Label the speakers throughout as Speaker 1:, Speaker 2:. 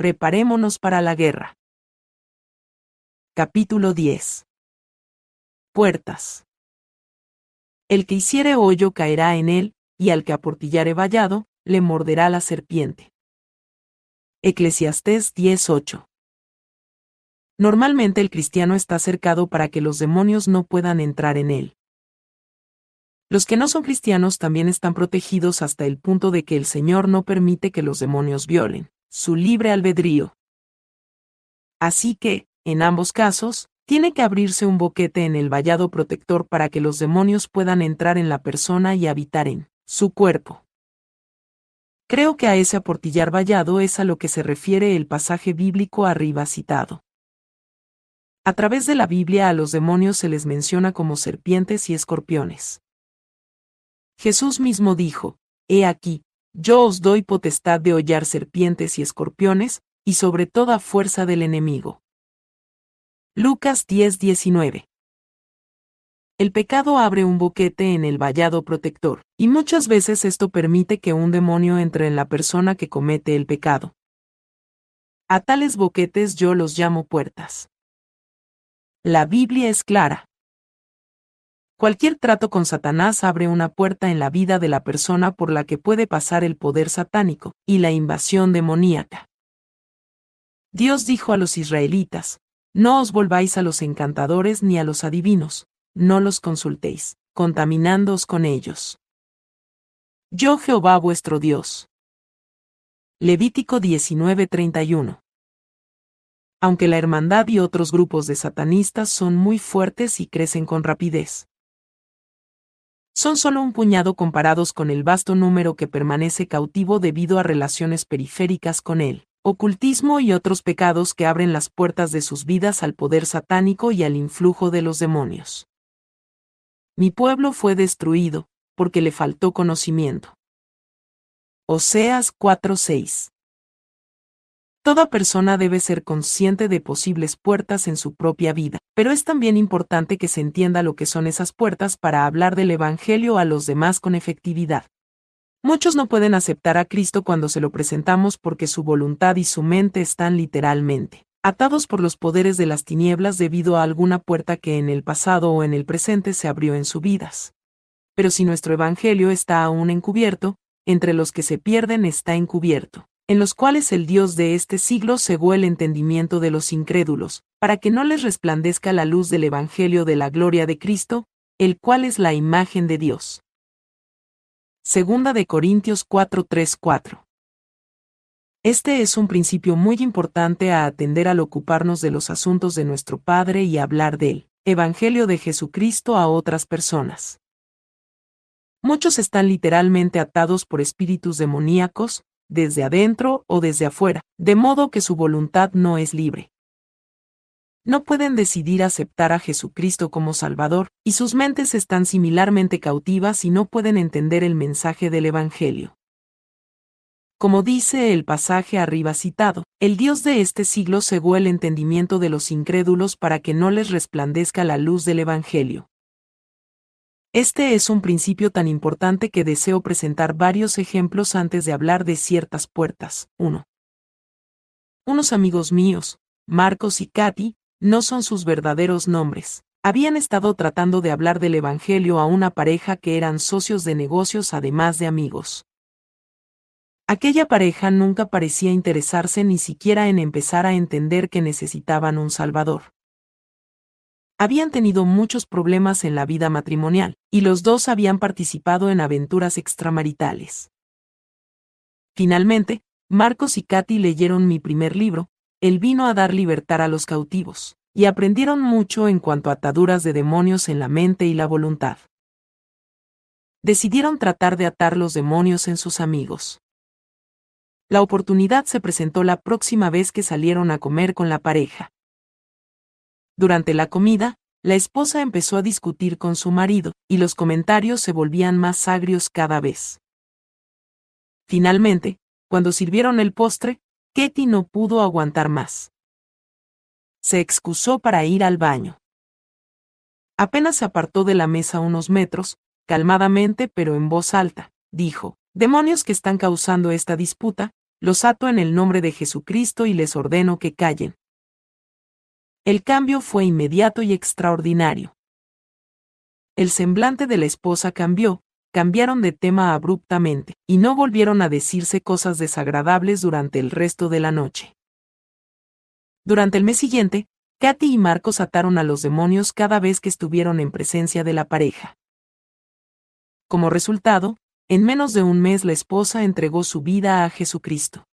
Speaker 1: preparémonos para la guerra. Capítulo 10 Puertas. El que hiciere hoyo caerá en él, y al que aportillare vallado, le morderá la serpiente. Eclesiastés 10:8 Normalmente el cristiano está cercado para que los demonios no puedan entrar en él. Los que no son cristianos también están protegidos hasta el punto de que el Señor no permite que los demonios violen su libre albedrío. Así que, en ambos casos, tiene que abrirse un boquete en el vallado protector para que los demonios puedan entrar en la persona y habitar en su cuerpo. Creo que a ese aportillar vallado es a lo que se refiere el pasaje bíblico arriba citado. A través de la Biblia a los demonios se les menciona como serpientes y escorpiones. Jesús mismo dijo, He aquí, yo os doy potestad de hollar serpientes y escorpiones, y sobre toda fuerza del enemigo. Lucas 10:19 El pecado abre un boquete en el vallado protector, y muchas veces esto permite que un demonio entre en la persona que comete el pecado. A tales boquetes yo los llamo puertas. La Biblia es clara. Cualquier trato con Satanás abre una puerta en la vida de la persona por la que puede pasar el poder satánico y la invasión demoníaca. Dios dijo a los israelitas, No os volváis a los encantadores ni a los adivinos, no los consultéis, contaminándoos con ellos. Yo Jehová vuestro Dios. Levítico 19:31 Aunque la hermandad y otros grupos de satanistas son muy fuertes y crecen con rapidez, son solo un puñado comparados con el vasto número que permanece cautivo debido a relaciones periféricas con él, ocultismo y otros pecados que abren las puertas de sus vidas al poder satánico y al influjo de los demonios. Mi pueblo fue destruido, porque le faltó conocimiento. Oseas 4:6 Toda persona debe ser consciente de posibles puertas en su propia vida, pero es también importante que se entienda lo que son esas puertas para hablar del Evangelio a los demás con efectividad. Muchos no pueden aceptar a Cristo cuando se lo presentamos porque su voluntad y su mente están literalmente atados por los poderes de las tinieblas debido a alguna puerta que en el pasado o en el presente se abrió en sus vidas. Pero si nuestro Evangelio está aún encubierto, entre los que se pierden está encubierto en los cuales el Dios de este siglo cegó el entendimiento de los incrédulos, para que no les resplandezca la luz del Evangelio de la gloria de Cristo, el cual es la imagen de Dios. Segunda de Corintios 4:3-4. Este es un principio muy importante a atender al ocuparnos de los asuntos de nuestro Padre y hablar del Evangelio de Jesucristo a otras personas. Muchos están literalmente atados por espíritus demoníacos, desde adentro o desde afuera, de modo que su voluntad no es libre. No pueden decidir aceptar a Jesucristo como Salvador, y sus mentes están similarmente cautivas y no pueden entender el mensaje del Evangelio. Como dice el pasaje arriba citado, el Dios de este siglo cegó el entendimiento de los incrédulos para que no les resplandezca la luz del Evangelio. Este es un principio tan importante que deseo presentar varios ejemplos antes de hablar de ciertas puertas. 1. Unos amigos míos, Marcos y Katy, no son sus verdaderos nombres. Habían estado tratando de hablar del Evangelio a una pareja que eran socios de negocios además de amigos. Aquella pareja nunca parecía interesarse ni siquiera en empezar a entender que necesitaban un Salvador habían tenido muchos problemas en la vida matrimonial, y los dos habían participado en aventuras extramaritales. Finalmente, Marcos y Katy leyeron mi primer libro, El vino a dar libertad a los cautivos, y aprendieron mucho en cuanto a ataduras de demonios en la mente y la voluntad. Decidieron tratar de atar los demonios en sus amigos. La oportunidad se presentó la próxima vez que salieron a comer con la pareja. Durante la comida, la esposa empezó a discutir con su marido, y los comentarios se volvían más agrios cada vez. Finalmente, cuando sirvieron el postre, Ketty no pudo aguantar más. Se excusó para ir al baño. Apenas se apartó de la mesa unos metros, calmadamente pero en voz alta, dijo, Demonios que están causando esta disputa, los ato en el nombre de Jesucristo y les ordeno que callen. El cambio fue inmediato y extraordinario. El semblante de la esposa cambió, cambiaron de tema abruptamente, y no volvieron a decirse cosas desagradables durante el resto de la noche. Durante el mes siguiente, Katy y Marcos ataron a los demonios cada vez que estuvieron en presencia de la pareja. Como resultado, en menos de un mes la esposa entregó su vida a Jesucristo.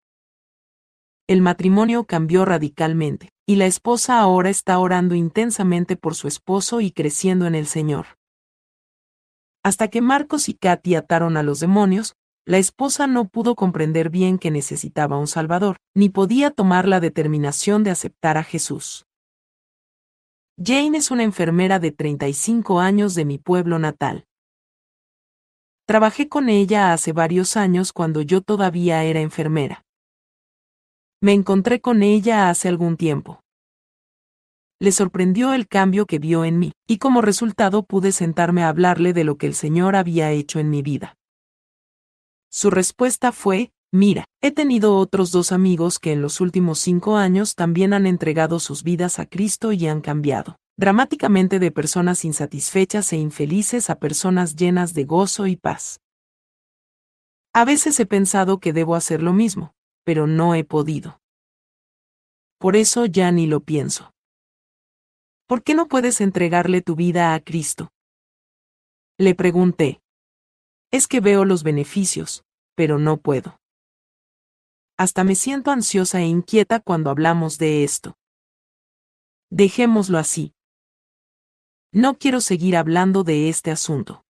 Speaker 1: El matrimonio cambió radicalmente, y la esposa ahora está orando intensamente por su esposo y creciendo en el Señor. Hasta que Marcos y Katy ataron a los demonios, la esposa no pudo comprender bien que necesitaba un Salvador, ni podía tomar la determinación de aceptar a Jesús. Jane es una enfermera de 35 años de mi pueblo natal. Trabajé con ella hace varios años cuando yo todavía era enfermera. Me encontré con ella hace algún tiempo le sorprendió el cambio que vio en mí, y como resultado pude sentarme a hablarle de lo que el Señor había hecho en mi vida. Su respuesta fue, mira, he tenido otros dos amigos que en los últimos cinco años también han entregado sus vidas a Cristo y han cambiado, dramáticamente de personas insatisfechas e infelices a personas llenas de gozo y paz. A veces he pensado que debo hacer lo mismo, pero no he podido. Por eso ya ni lo pienso. ¿Por qué no puedes entregarle tu vida a Cristo? Le pregunté. Es que veo los beneficios, pero no puedo. Hasta me siento ansiosa e inquieta cuando hablamos de esto. Dejémoslo así. No quiero seguir hablando de este asunto.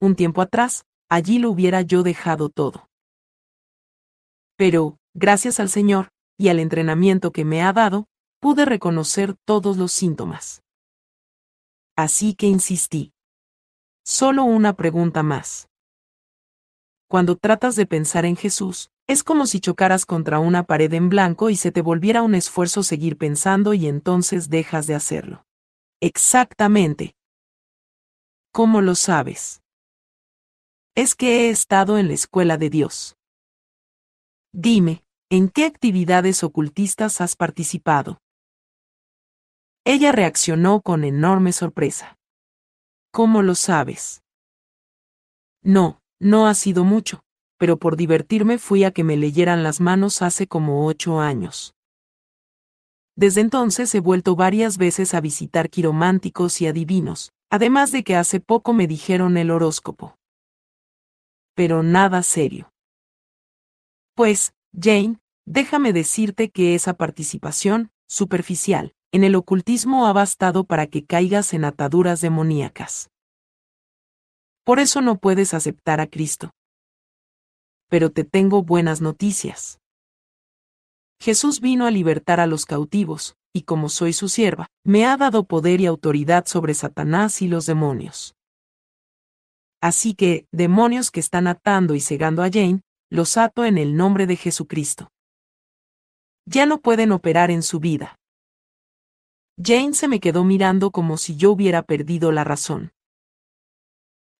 Speaker 1: Un tiempo atrás, allí lo hubiera yo dejado todo. Pero, gracias al Señor, y al entrenamiento que me ha dado, pude reconocer todos los síntomas. Así que insistí. Solo una pregunta más. Cuando tratas de pensar en Jesús, es como si chocaras contra una pared en blanco y se te volviera un esfuerzo seguir pensando y entonces dejas de hacerlo. Exactamente. ¿Cómo lo sabes? Es que he estado en la escuela de Dios. Dime, ¿en qué actividades ocultistas has participado? Ella reaccionó con enorme sorpresa. ¿Cómo lo sabes? No, no ha sido mucho, pero por divertirme fui a que me leyeran las manos hace como ocho años. Desde entonces he vuelto varias veces a visitar quirománticos y adivinos, además de que hace poco me dijeron el horóscopo. Pero nada serio. Pues, Jane, déjame decirte que esa participación, superficial, en el ocultismo ha bastado para que caigas en ataduras demoníacas. Por eso no puedes aceptar a Cristo. Pero te tengo buenas noticias. Jesús vino a libertar a los cautivos, y como soy su sierva, me ha dado poder y autoridad sobre Satanás y los demonios. Así que, demonios que están atando y cegando a Jane, los ato en el nombre de Jesucristo. Ya no pueden operar en su vida. Jane se me quedó mirando como si yo hubiera perdido la razón.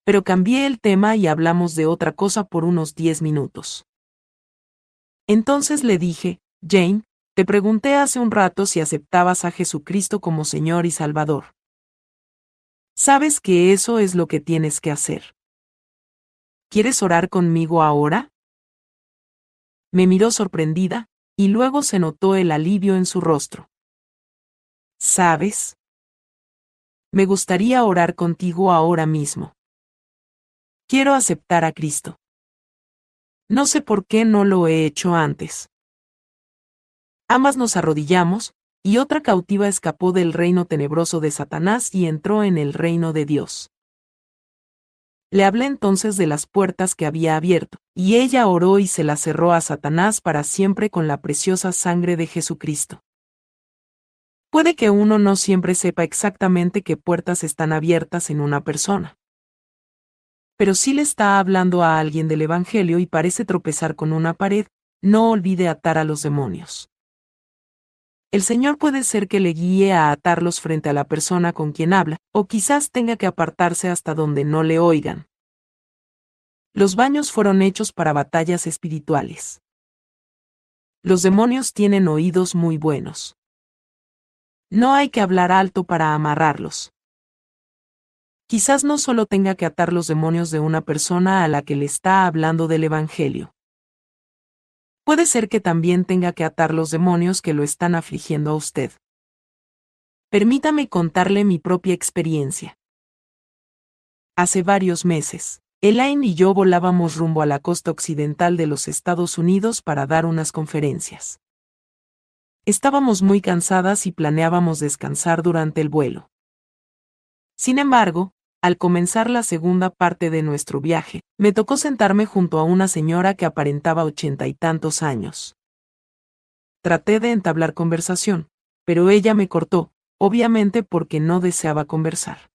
Speaker 1: Pero cambié el tema y hablamos de otra cosa por unos diez minutos. Entonces le dije, Jane, te pregunté hace un rato si aceptabas a Jesucristo como Señor y Salvador. Sabes que eso es lo que tienes que hacer. ¿Quieres orar conmigo ahora? Me miró sorprendida, y luego se notó el alivio en su rostro. ¿Sabes? Me gustaría orar contigo ahora mismo. Quiero aceptar a Cristo. No sé por qué no lo he hecho antes. Ambas nos arrodillamos, y otra cautiva escapó del reino tenebroso de Satanás y entró en el reino de Dios. Le hablé entonces de las puertas que había abierto, y ella oró y se las cerró a Satanás para siempre con la preciosa sangre de Jesucristo. Puede que uno no siempre sepa exactamente qué puertas están abiertas en una persona. Pero si le está hablando a alguien del Evangelio y parece tropezar con una pared, no olvide atar a los demonios. El Señor puede ser que le guíe a atarlos frente a la persona con quien habla, o quizás tenga que apartarse hasta donde no le oigan. Los baños fueron hechos para batallas espirituales. Los demonios tienen oídos muy buenos. No hay que hablar alto para amarrarlos. Quizás no solo tenga que atar los demonios de una persona a la que le está hablando del Evangelio. Puede ser que también tenga que atar los demonios que lo están afligiendo a usted. Permítame contarle mi propia experiencia. Hace varios meses, Elaine y yo volábamos rumbo a la costa occidental de los Estados Unidos para dar unas conferencias. Estábamos muy cansadas y planeábamos descansar durante el vuelo. Sin embargo, al comenzar la segunda parte de nuestro viaje, me tocó sentarme junto a una señora que aparentaba ochenta y tantos años. Traté de entablar conversación, pero ella me cortó, obviamente porque no deseaba conversar.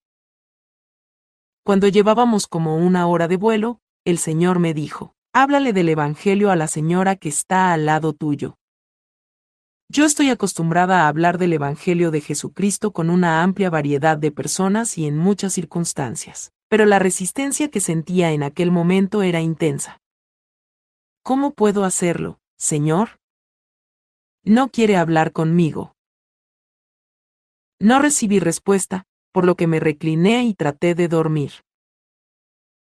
Speaker 1: Cuando llevábamos como una hora de vuelo, el Señor me dijo, háblale del Evangelio a la señora que está al lado tuyo. Yo estoy acostumbrada a hablar del Evangelio de Jesucristo con una amplia variedad de personas y en muchas circunstancias, pero la resistencia que sentía en aquel momento era intensa. ¿Cómo puedo hacerlo, Señor? No quiere hablar conmigo. No recibí respuesta, por lo que me recliné y traté de dormir.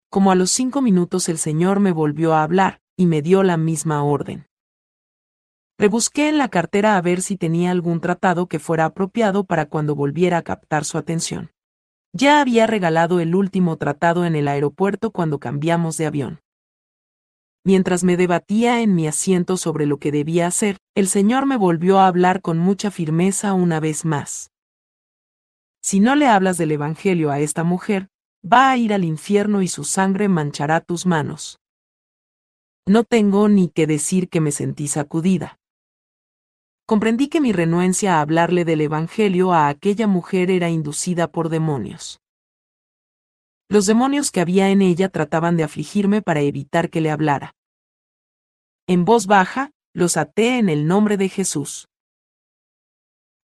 Speaker 1: Como a los cinco minutos el Señor me volvió a hablar, y me dio la misma orden. Rebusqué en la cartera a ver si tenía algún tratado que fuera apropiado para cuando volviera a captar su atención. Ya había regalado el último tratado en el aeropuerto cuando cambiamos de avión. Mientras me debatía en mi asiento sobre lo que debía hacer, el Señor me volvió a hablar con mucha firmeza una vez más. Si no le hablas del Evangelio a esta mujer, va a ir al infierno y su sangre manchará tus manos. No tengo ni que decir que me sentí sacudida comprendí que mi renuencia a hablarle del Evangelio a aquella mujer era inducida por demonios. Los demonios que había en ella trataban de afligirme para evitar que le hablara. En voz baja, los até en el nombre de Jesús.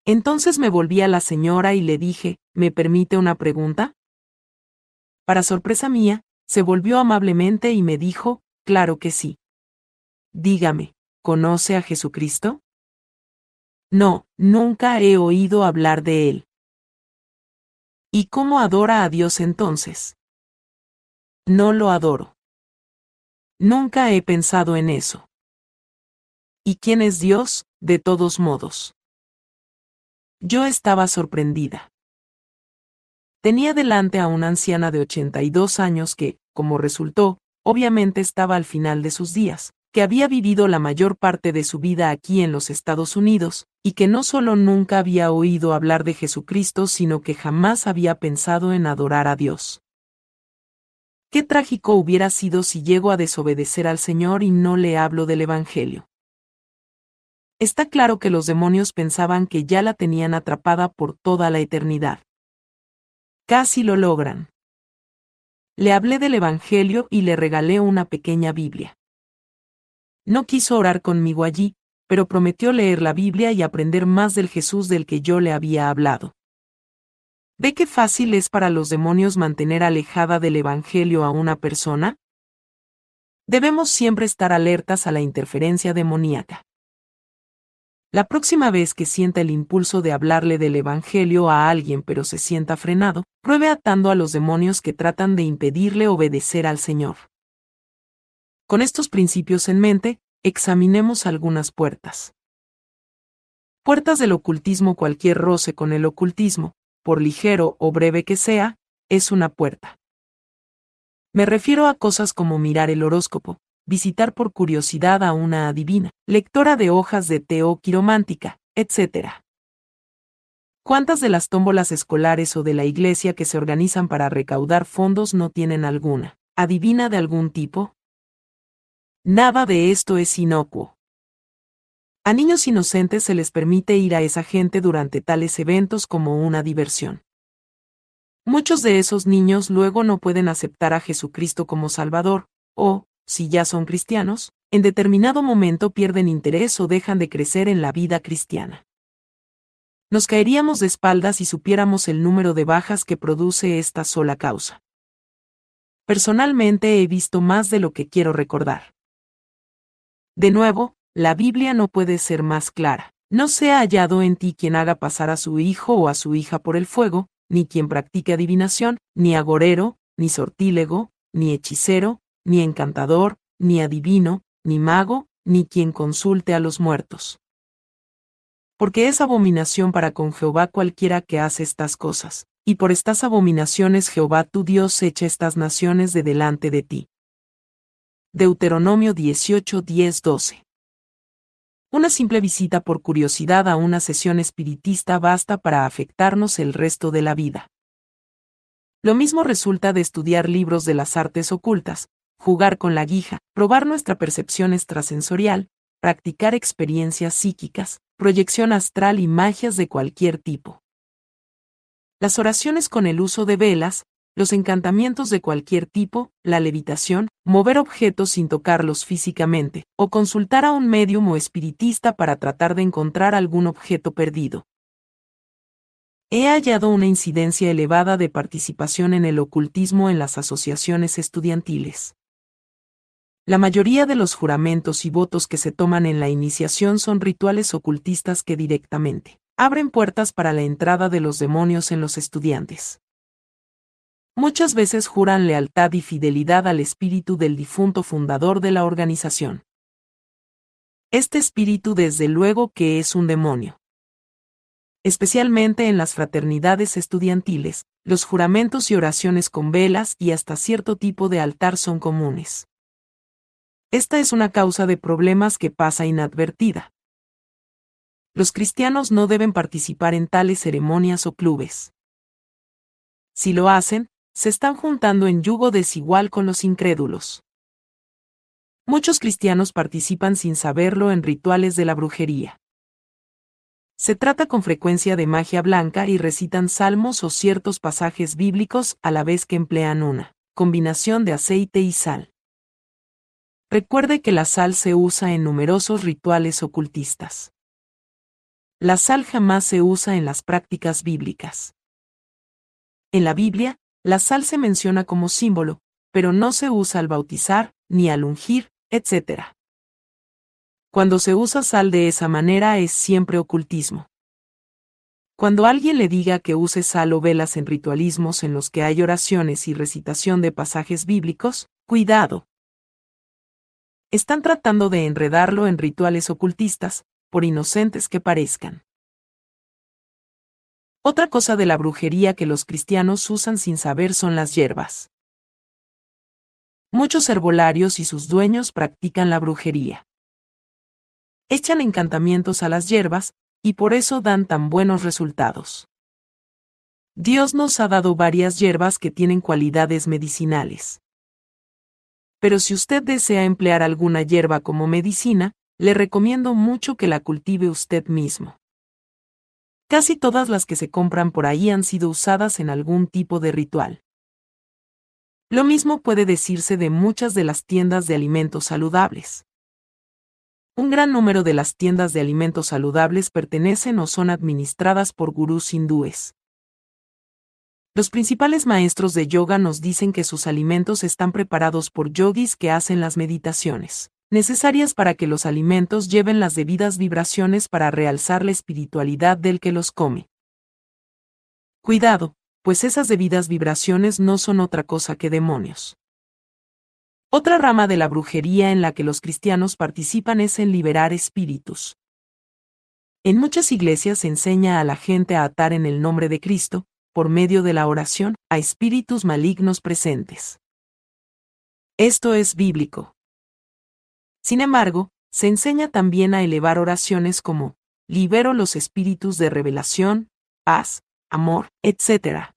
Speaker 1: Entonces me volví a la señora y le dije, ¿me permite una pregunta? Para sorpresa mía, se volvió amablemente y me dijo, claro que sí. Dígame, ¿conoce a Jesucristo? No, nunca he oído hablar de él. ¿Y cómo adora a Dios entonces? No lo adoro. Nunca he pensado en eso. ¿Y quién es Dios, de todos modos? Yo estaba sorprendida. Tenía delante a una anciana de 82 años que, como resultó, obviamente estaba al final de sus días, que había vivido la mayor parte de su vida aquí en los Estados Unidos, y que no solo nunca había oído hablar de Jesucristo, sino que jamás había pensado en adorar a Dios. Qué trágico hubiera sido si llego a desobedecer al Señor y no le hablo del Evangelio. Está claro que los demonios pensaban que ya la tenían atrapada por toda la eternidad. Casi lo logran. Le hablé del Evangelio y le regalé una pequeña Biblia. No quiso orar conmigo allí, pero prometió leer la Biblia y aprender más del Jesús del que yo le había hablado. ¿Ve qué fácil es para los demonios mantener alejada del Evangelio a una persona? Debemos siempre estar alertas a la interferencia demoníaca. La próxima vez que sienta el impulso de hablarle del Evangelio a alguien pero se sienta frenado, pruebe atando a los demonios que tratan de impedirle obedecer al Señor. Con estos principios en mente, examinemos algunas puertas. Puertas del ocultismo Cualquier roce con el ocultismo, por ligero o breve que sea, es una puerta. Me refiero a cosas como mirar el horóscopo, visitar por curiosidad a una adivina, lectora de hojas de té o quiromántica, etc. ¿Cuántas de las tómbolas escolares o de la iglesia que se organizan para recaudar fondos no tienen alguna adivina de algún tipo? Nada de esto es inocuo. A niños inocentes se les permite ir a esa gente durante tales eventos como una diversión. Muchos de esos niños luego no pueden aceptar a Jesucristo como Salvador, o, si ya son cristianos, en determinado momento pierden interés o dejan de crecer en la vida cristiana. Nos caeríamos de espaldas si supiéramos el número de bajas que produce esta sola causa. Personalmente he visto más de lo que quiero recordar. De nuevo, la Biblia no puede ser más clara. No sea hallado en ti quien haga pasar a su hijo o a su hija por el fuego, ni quien practique adivinación, ni agorero, ni sortílego, ni hechicero, ni encantador, ni adivino, ni mago, ni quien consulte a los muertos. Porque es abominación para con Jehová cualquiera que hace estas cosas, y por estas abominaciones Jehová tu Dios echa estas naciones de delante de ti. Deuteronomio 18, 10, 12. Una simple visita por curiosidad a una sesión espiritista basta para afectarnos el resto de la vida. Lo mismo resulta de estudiar libros de las artes ocultas, jugar con la guija, probar nuestra percepción extrasensorial, practicar experiencias psíquicas, proyección astral y magias de cualquier tipo. Las oraciones con el uso de velas, los encantamientos de cualquier tipo, la levitación, mover objetos sin tocarlos físicamente, o consultar a un medium o espiritista para tratar de encontrar algún objeto perdido. He hallado una incidencia elevada de participación en el ocultismo en las asociaciones estudiantiles. La mayoría de los juramentos y votos que se toman en la iniciación son rituales ocultistas que directamente abren puertas para la entrada de los demonios en los estudiantes. Muchas veces juran lealtad y fidelidad al espíritu del difunto fundador de la organización. Este espíritu desde luego que es un demonio. Especialmente en las fraternidades estudiantiles, los juramentos y oraciones con velas y hasta cierto tipo de altar son comunes. Esta es una causa de problemas que pasa inadvertida. Los cristianos no deben participar en tales ceremonias o clubes. Si lo hacen, se están juntando en yugo desigual con los incrédulos. Muchos cristianos participan sin saberlo en rituales de la brujería. Se trata con frecuencia de magia blanca y recitan salmos o ciertos pasajes bíblicos a la vez que emplean una combinación de aceite y sal. Recuerde que la sal se usa en numerosos rituales ocultistas. La sal jamás se usa en las prácticas bíblicas. En la Biblia, la sal se menciona como símbolo, pero no se usa al bautizar, ni al ungir, etc. Cuando se usa sal de esa manera es siempre ocultismo. Cuando alguien le diga que use sal o velas en ritualismos en los que hay oraciones y recitación de pasajes bíblicos, cuidado. Están tratando de enredarlo en rituales ocultistas, por inocentes que parezcan. Otra cosa de la brujería que los cristianos usan sin saber son las hierbas. Muchos herbolarios y sus dueños practican la brujería. Echan encantamientos a las hierbas, y por eso dan tan buenos resultados. Dios nos ha dado varias hierbas que tienen cualidades medicinales. Pero si usted desea emplear alguna hierba como medicina, le recomiendo mucho que la cultive usted mismo. Casi todas las que se compran por ahí han sido usadas en algún tipo de ritual. Lo mismo puede decirse de muchas de las tiendas de alimentos saludables. Un gran número de las tiendas de alimentos saludables pertenecen o son administradas por gurús hindúes. Los principales maestros de yoga nos dicen que sus alimentos están preparados por yogis que hacen las meditaciones necesarias para que los alimentos lleven las debidas vibraciones para realzar la espiritualidad del que los come. Cuidado, pues esas debidas vibraciones no son otra cosa que demonios. Otra rama de la brujería en la que los cristianos participan es en liberar espíritus. En muchas iglesias se enseña a la gente a atar en el nombre de Cristo, por medio de la oración, a espíritus malignos presentes. Esto es bíblico. Sin embargo, se enseña también a elevar oraciones como, libero los espíritus de revelación, paz, amor, etc.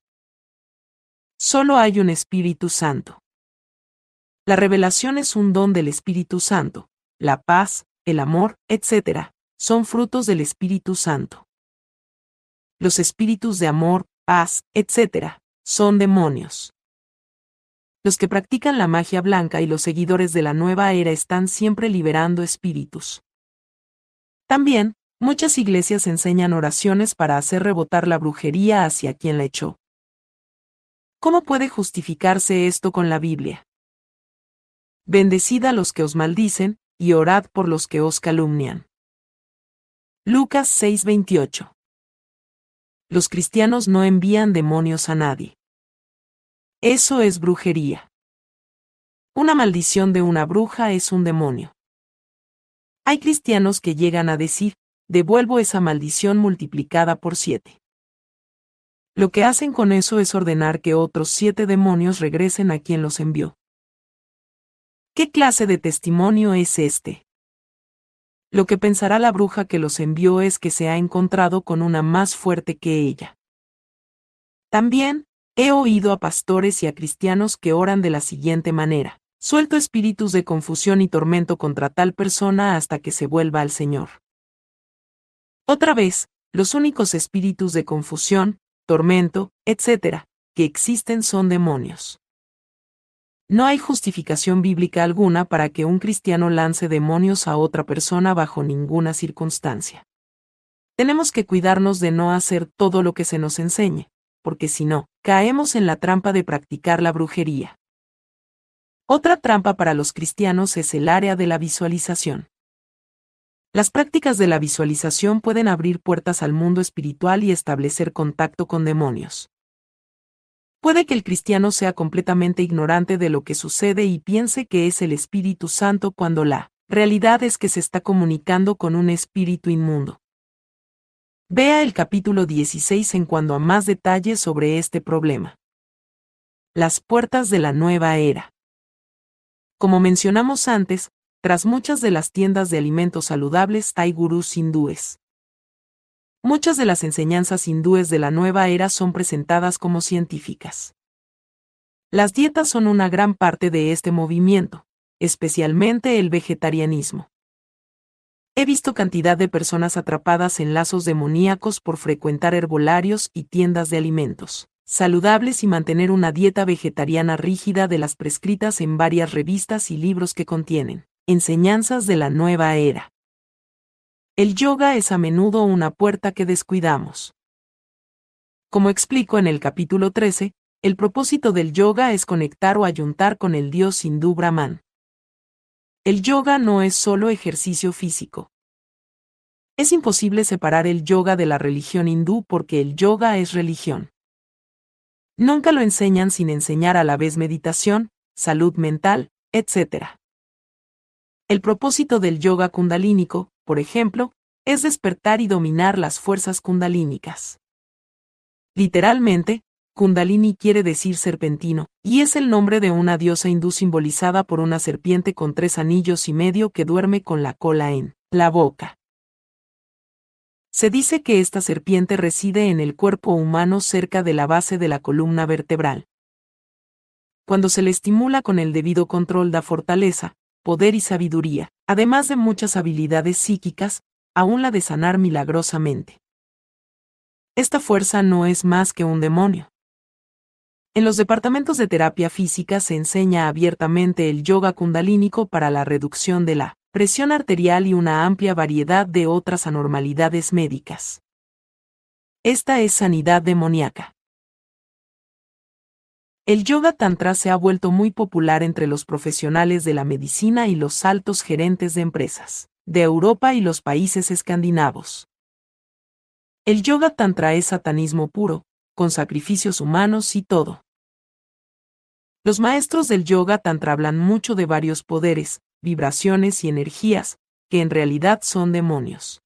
Speaker 1: Solo hay un Espíritu Santo. La revelación es un don del Espíritu Santo, la paz, el amor, etc. son frutos del Espíritu Santo. Los espíritus de amor, paz, etc. son demonios. Los que practican la magia blanca y los seguidores de la nueva era están siempre liberando espíritus. También, muchas iglesias enseñan oraciones para hacer rebotar la brujería hacia quien la echó. ¿Cómo puede justificarse esto con la Biblia? Bendecid a los que os maldicen, y orad por los que os calumnian. Lucas 6:28 Los cristianos no envían demonios a nadie. Eso es brujería. Una maldición de una bruja es un demonio. Hay cristianos que llegan a decir, devuelvo esa maldición multiplicada por siete. Lo que hacen con eso es ordenar que otros siete demonios regresen a quien los envió. ¿Qué clase de testimonio es este? Lo que pensará la bruja que los envió es que se ha encontrado con una más fuerte que ella. También, he oído a pastores y a cristianos que oran de la siguiente manera. Suelto espíritus de confusión y tormento contra tal persona hasta que se vuelva al Señor. Otra vez, los únicos espíritus de confusión, tormento, etc., que existen son demonios. No hay justificación bíblica alguna para que un cristiano lance demonios a otra persona bajo ninguna circunstancia. Tenemos que cuidarnos de no hacer todo lo que se nos enseñe, porque si no, caemos en la trampa de practicar la brujería. Otra trampa para los cristianos es el área de la visualización. Las prácticas de la visualización pueden abrir puertas al mundo espiritual y establecer contacto con demonios. Puede que el cristiano sea completamente ignorante de lo que sucede y piense que es el Espíritu Santo cuando la realidad es que se está comunicando con un espíritu inmundo. Vea el capítulo 16 en cuanto a más detalles sobre este problema. Las puertas de la nueva era. Como mencionamos antes, tras muchas de las tiendas de alimentos saludables hay gurús hindúes. Muchas de las enseñanzas hindúes de la nueva era son presentadas como científicas. Las dietas son una gran parte de este movimiento, especialmente el vegetarianismo. He visto cantidad de personas atrapadas en lazos demoníacos por frecuentar herbolarios y tiendas de alimentos saludables y mantener una dieta vegetariana rígida de las prescritas en varias revistas y libros que contienen enseñanzas de la nueva era. El yoga es a menudo una puerta que descuidamos. Como explico en el capítulo 13, el propósito del yoga es conectar o ayuntar con el dios hindú Brahman. El yoga no es solo ejercicio físico. Es imposible separar el yoga de la religión hindú porque el yoga es religión. Nunca lo enseñan sin enseñar a la vez meditación, salud mental, etc. El propósito del yoga kundalínico, por ejemplo, es despertar y dominar las fuerzas kundalínicas. Literalmente, Kundalini quiere decir serpentino, y es el nombre de una diosa hindú simbolizada por una serpiente con tres anillos y medio que duerme con la cola en la boca. Se dice que esta serpiente reside en el cuerpo humano cerca de la base de la columna vertebral. Cuando se le estimula con el debido control da fortaleza, poder y sabiduría, además de muchas habilidades psíquicas, aún la de sanar milagrosamente. Esta fuerza no es más que un demonio. En los departamentos de terapia física se enseña abiertamente el yoga kundalínico para la reducción de la presión arterial y una amplia variedad de otras anormalidades médicas. Esta es sanidad demoníaca. El yoga tantra se ha vuelto muy popular entre los profesionales de la medicina y los altos gerentes de empresas, de Europa y los países escandinavos. El yoga tantra es satanismo puro, con sacrificios humanos y todo. Los maestros del yoga tantra hablan mucho de varios poderes, vibraciones y energías, que en realidad son demonios.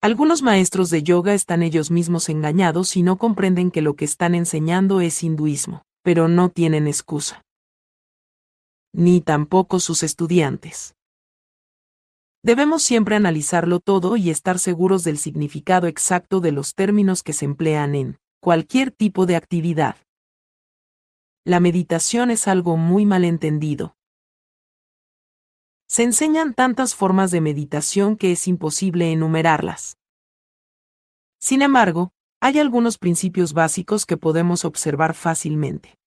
Speaker 1: Algunos maestros de yoga están ellos mismos engañados y no comprenden que lo que están enseñando es hinduismo, pero no tienen excusa. Ni tampoco sus estudiantes. Debemos siempre analizarlo todo y estar seguros del significado exacto de los términos que se emplean en cualquier tipo de actividad. La meditación es algo muy malentendido. Se enseñan tantas formas de meditación que es imposible enumerarlas. Sin embargo, hay algunos principios básicos que podemos observar fácilmente.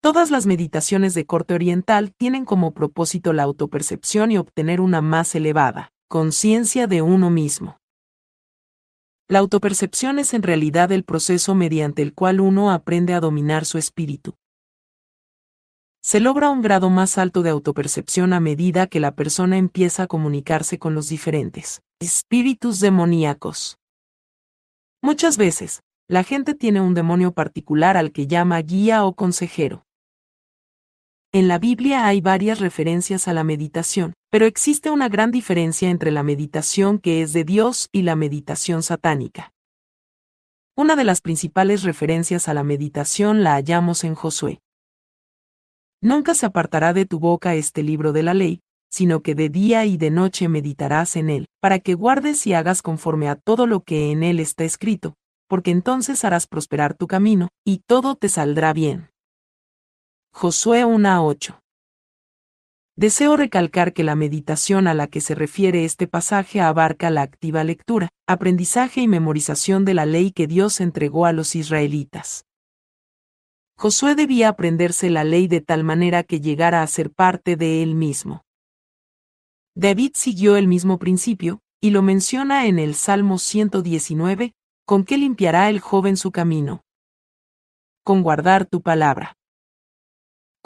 Speaker 1: Todas las meditaciones de corte oriental tienen como propósito la autopercepción y obtener una más elevada conciencia de uno mismo. La autopercepción es en realidad el proceso mediante el cual uno aprende a dominar su espíritu. Se logra un grado más alto de autopercepción a medida que la persona empieza a comunicarse con los diferentes espíritus demoníacos. Muchas veces, la gente tiene un demonio particular al que llama guía o consejero. En la Biblia hay varias referencias a la meditación, pero existe una gran diferencia entre la meditación que es de Dios y la meditación satánica. Una de las principales referencias a la meditación la hallamos en Josué. Nunca se apartará de tu boca este libro de la ley, sino que de día y de noche meditarás en él, para que guardes y hagas conforme a todo lo que en él está escrito, porque entonces harás prosperar tu camino, y todo te saldrá bien. Josué 1.8. Deseo recalcar que la meditación a la que se refiere este pasaje abarca la activa lectura, aprendizaje y memorización de la ley que Dios entregó a los israelitas. Josué debía aprenderse la ley de tal manera que llegara a ser parte de él mismo. David siguió el mismo principio, y lo menciona en el Salmo 119, con qué limpiará el joven su camino. Con guardar tu palabra.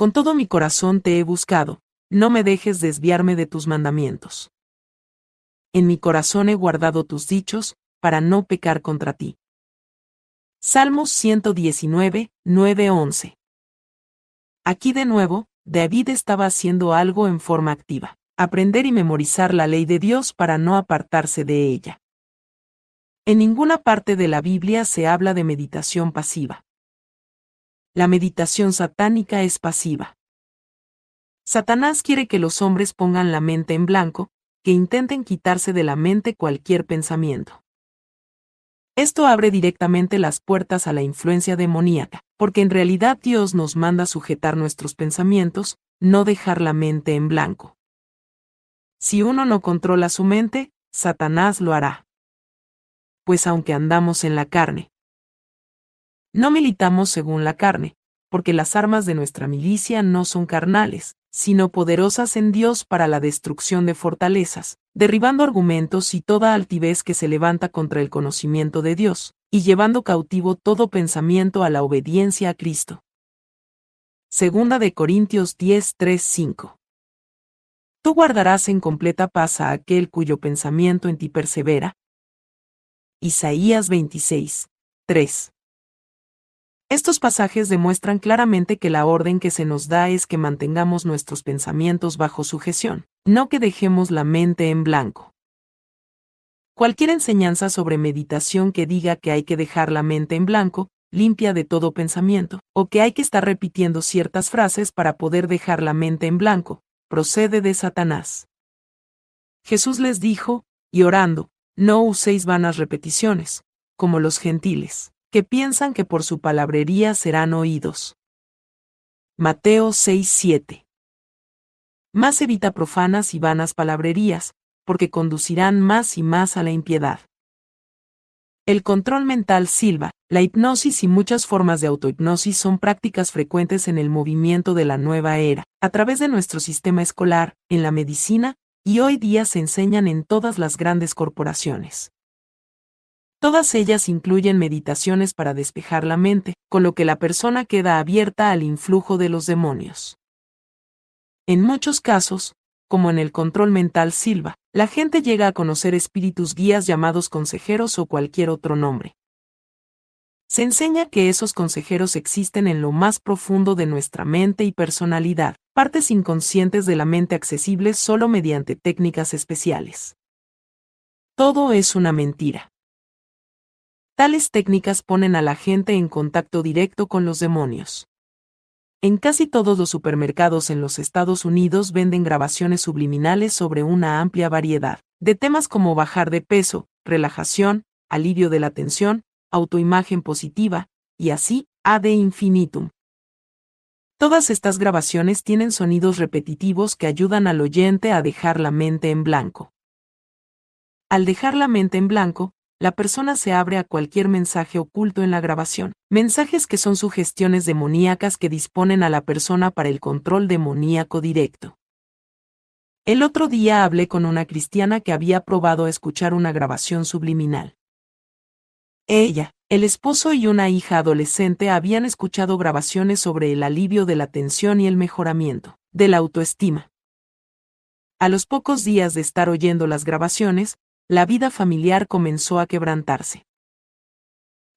Speaker 1: Con todo mi corazón te he buscado, no me dejes desviarme de tus mandamientos. En mi corazón he guardado tus dichos, para no pecar contra ti. Salmos 119, 9-11. Aquí de nuevo, David estaba haciendo algo en forma activa, aprender y memorizar la ley de Dios para no apartarse de ella. En ninguna parte de la Biblia se habla de meditación pasiva la meditación satánica es pasiva. Satanás quiere que los hombres pongan la mente en blanco, que intenten quitarse de la mente cualquier pensamiento. Esto abre directamente las puertas a la influencia demoníaca, porque en realidad Dios nos manda sujetar nuestros pensamientos, no dejar la mente en blanco. Si uno no controla su mente, Satanás lo hará. Pues aunque andamos en la carne, no militamos según la carne, porque las armas de nuestra milicia no son carnales, sino poderosas en Dios para la destrucción de fortalezas, derribando argumentos y toda altivez que se levanta contra el conocimiento de Dios, y llevando cautivo todo pensamiento a la obediencia a Cristo. Segunda de Corintios 10, 3, 5. Tú guardarás en completa paz a aquel cuyo pensamiento en ti persevera. Isaías 26, 3. Estos pasajes demuestran claramente que la orden que se nos da es que mantengamos nuestros pensamientos bajo sujeción, no que dejemos la mente en blanco. Cualquier enseñanza sobre meditación que diga que hay que dejar la mente en blanco, limpia de todo pensamiento, o que hay que estar repitiendo ciertas frases para poder dejar la mente en blanco, procede de Satanás. Jesús les dijo, y orando, no uséis vanas repeticiones, como los gentiles que piensan que por su palabrería serán oídos. Mateo 6:7. Más evita profanas y vanas palabrerías, porque conducirán más y más a la impiedad. El control mental silva, la hipnosis y muchas formas de autohipnosis son prácticas frecuentes en el movimiento de la nueva era, a través de nuestro sistema escolar, en la medicina, y hoy día se enseñan en todas las grandes corporaciones. Todas ellas incluyen meditaciones para despejar la mente, con lo que la persona queda abierta al influjo de los demonios. En muchos casos, como en el control mental Silva, la gente llega a conocer espíritus guías llamados consejeros o cualquier otro nombre. Se enseña que esos consejeros existen en lo más profundo de nuestra mente y personalidad, partes inconscientes de la mente accesibles solo mediante técnicas especiales. Todo es una mentira. Tales técnicas ponen a la gente en contacto directo con los demonios. En casi todos los supermercados en los Estados Unidos venden grabaciones subliminales sobre una amplia variedad de temas como bajar de peso, relajación, alivio de la tensión, autoimagen positiva, y así, ad infinitum. Todas estas grabaciones tienen sonidos repetitivos que ayudan al oyente a dejar la mente en blanco. Al dejar la mente en blanco, la persona se abre a cualquier mensaje oculto en la grabación, mensajes que son sugestiones demoníacas que disponen a la persona para el control demoníaco directo. El otro día hablé con una cristiana que había probado a escuchar una grabación subliminal. Ella, El esposo y una hija adolescente habían escuchado grabaciones sobre el alivio de la tensión y el mejoramiento de la autoestima. A los pocos días de estar oyendo las grabaciones, la vida familiar comenzó a quebrantarse.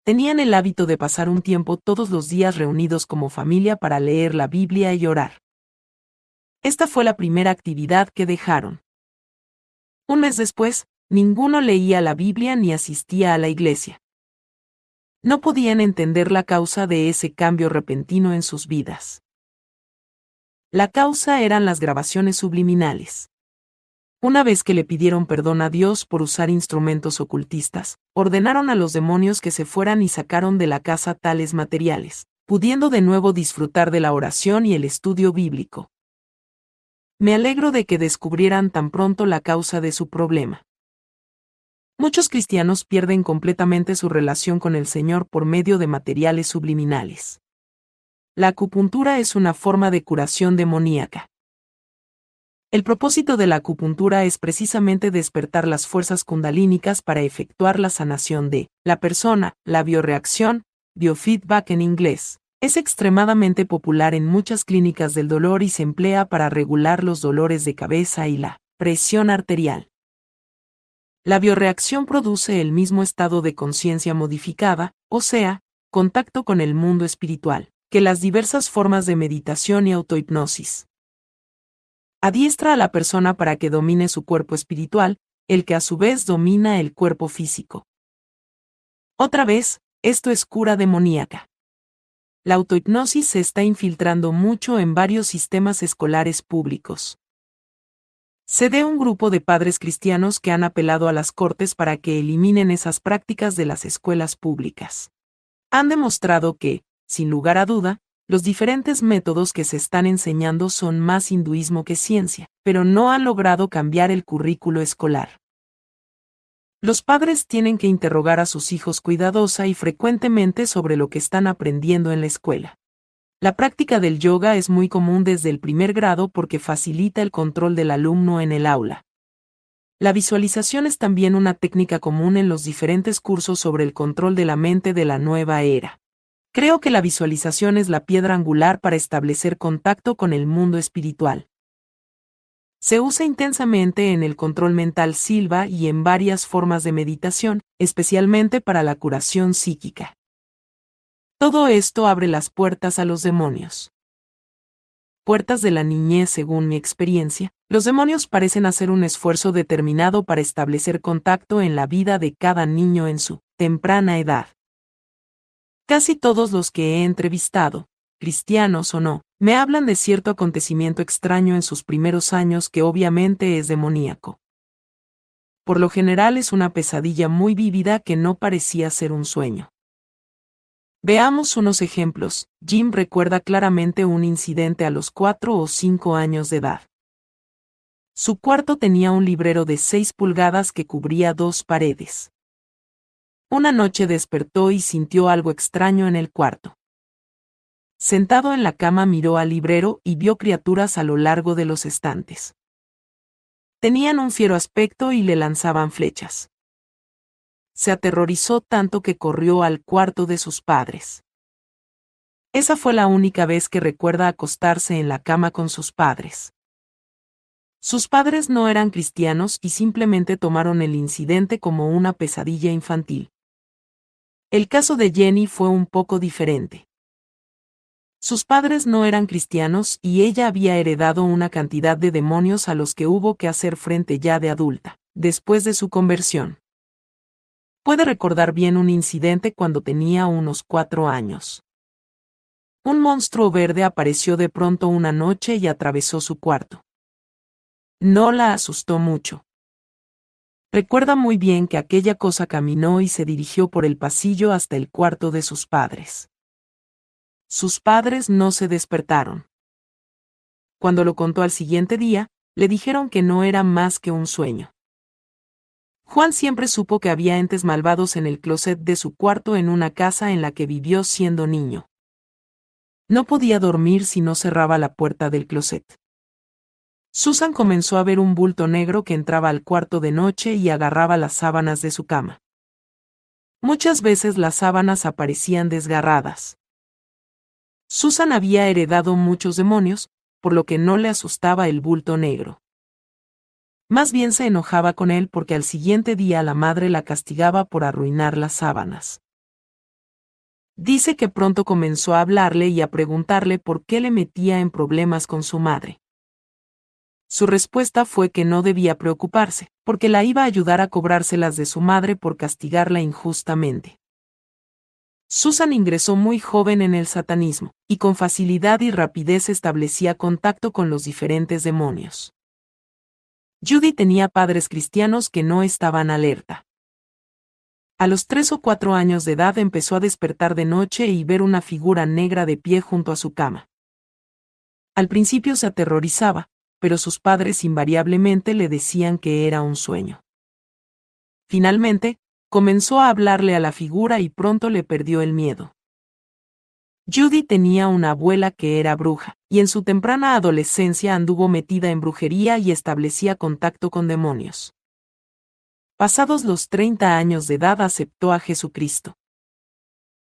Speaker 1: Tenían el hábito de pasar un tiempo todos los días reunidos como familia para leer la Biblia y orar. Esta fue la primera actividad que dejaron. Un mes después, ninguno leía la Biblia ni asistía a la iglesia. No podían entender la causa de ese cambio repentino en sus vidas. La causa eran las grabaciones subliminales. Una vez que le pidieron perdón a Dios por usar instrumentos ocultistas, ordenaron a los demonios que se fueran y sacaron de la casa tales materiales, pudiendo de nuevo disfrutar de la oración y el estudio bíblico. Me alegro de que descubrieran tan pronto la causa de su problema. Muchos cristianos pierden completamente su relación con el Señor por medio de materiales subliminales. La acupuntura es una forma de curación demoníaca. El propósito de la acupuntura es precisamente despertar las fuerzas kundalínicas para efectuar la sanación de la persona, la bioreacción, biofeedback en inglés. Es extremadamente popular en muchas clínicas del dolor y se emplea para regular los dolores de cabeza y la presión arterial. La bioreacción produce el mismo estado de conciencia modificada, o sea, contacto con el mundo espiritual, que las diversas formas de meditación y autohipnosis. Adiestra a la persona para que domine su cuerpo espiritual, el que a su vez domina el cuerpo físico. Otra vez, esto es cura demoníaca. La autohipnosis se está infiltrando mucho en varios sistemas escolares públicos. Se de un grupo de padres cristianos que han apelado a las cortes para que eliminen esas prácticas de las escuelas públicas. Han demostrado que, sin lugar a duda, los diferentes métodos que se están enseñando son más hinduismo que ciencia, pero no han logrado cambiar el currículo escolar. Los padres tienen que interrogar a sus hijos cuidadosa y frecuentemente sobre lo que están aprendiendo en la escuela. La práctica del yoga es muy común desde el primer grado porque facilita el control del alumno en el aula. La visualización es también una técnica común en los diferentes cursos sobre el control de la mente de la nueva era. Creo que la visualización es la piedra angular para establecer contacto con el mundo espiritual. Se usa intensamente en el control mental silva y en varias formas de meditación, especialmente para la curación psíquica. Todo esto abre las puertas a los demonios. Puertas de la niñez según mi experiencia, los demonios parecen hacer un esfuerzo determinado para establecer contacto en la vida de cada niño en su temprana edad. Casi todos los que he entrevistado, cristianos o no, me hablan de cierto acontecimiento extraño en sus primeros años que obviamente es demoníaco. Por lo general es una pesadilla muy vívida que no parecía ser un sueño. Veamos unos ejemplos. Jim recuerda claramente un incidente a los cuatro o cinco años de edad. Su cuarto tenía un librero de seis pulgadas que cubría dos paredes. Una noche despertó y sintió algo extraño en el cuarto. Sentado en la cama miró al librero y vio criaturas a lo largo de los estantes. Tenían un fiero aspecto y le lanzaban flechas. Se aterrorizó tanto que corrió al cuarto de sus padres. Esa fue la única vez que recuerda acostarse en la cama con sus padres. Sus padres no eran cristianos y simplemente tomaron el incidente como una pesadilla infantil. El caso de Jenny fue un poco diferente. Sus padres no eran cristianos y ella había heredado una cantidad de demonios a los que hubo que hacer frente ya de adulta, después de su conversión. Puede recordar bien un incidente cuando tenía unos cuatro años. Un monstruo verde apareció de pronto una noche y atravesó su cuarto. No la asustó mucho. Recuerda muy bien que aquella cosa caminó y se dirigió por el pasillo hasta el cuarto de sus padres. Sus padres no se despertaron. Cuando lo contó al siguiente día, le dijeron que no era más que un sueño. Juan siempre supo que había entes malvados en el closet de su cuarto en una casa en la que vivió siendo niño. No podía dormir si no cerraba la puerta del closet. Susan comenzó a ver un bulto negro que entraba al cuarto de noche y agarraba las sábanas de su cama. Muchas veces las sábanas aparecían desgarradas. Susan había heredado muchos demonios, por lo que no le asustaba el bulto negro. Más bien se enojaba con él porque al siguiente día la madre la castigaba por arruinar las sábanas. Dice que pronto comenzó a hablarle y a preguntarle por qué le metía en problemas con su madre. Su respuesta fue que no debía preocuparse, porque la iba a ayudar a cobrárselas de su madre por castigarla injustamente. Susan ingresó muy joven en el satanismo, y con facilidad y rapidez establecía contacto con los diferentes demonios. Judy tenía padres cristianos que no estaban alerta. A los tres o cuatro años de edad empezó a despertar de noche y ver una figura negra de pie junto a su cama. Al principio se aterrorizaba, pero sus padres invariablemente le decían que era un sueño. Finalmente, comenzó a hablarle a la figura y pronto le perdió el miedo. Judy tenía una abuela que era bruja, y en su temprana adolescencia anduvo metida en brujería y establecía contacto con demonios. Pasados los 30 años de edad aceptó a Jesucristo.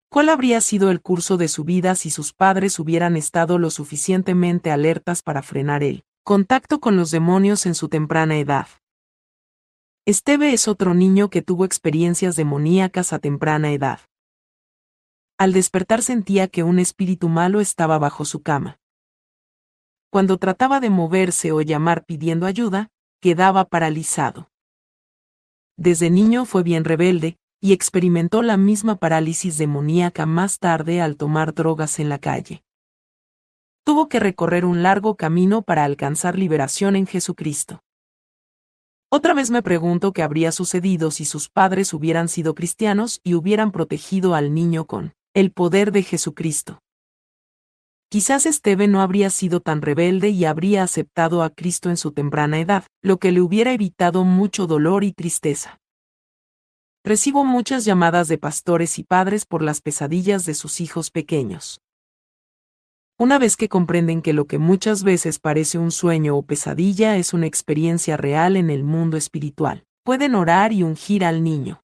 Speaker 1: ¿Cuál habría sido el curso de su vida si sus padres hubieran estado lo suficientemente alertas para frenar el contacto con los demonios en su temprana edad? Esteve es otro niño que tuvo experiencias demoníacas a temprana edad. Al despertar sentía que un espíritu malo estaba bajo su cama. Cuando trataba de moverse o llamar pidiendo ayuda, quedaba paralizado. Desde niño fue bien rebelde, y experimentó la misma parálisis demoníaca más tarde al tomar drogas en la calle. Tuvo que recorrer un largo camino para alcanzar liberación en Jesucristo. Otra vez me pregunto qué habría sucedido si sus padres hubieran sido cristianos y hubieran protegido al niño con el poder de Jesucristo. Quizás Esteve no habría sido tan rebelde y habría aceptado a Cristo en su temprana edad, lo que le hubiera evitado mucho dolor y tristeza. Recibo muchas llamadas de pastores y padres por las pesadillas de sus hijos pequeños. Una vez que comprenden que lo que muchas veces parece un sueño o pesadilla es una experiencia real en el mundo espiritual, pueden orar y ungir al niño.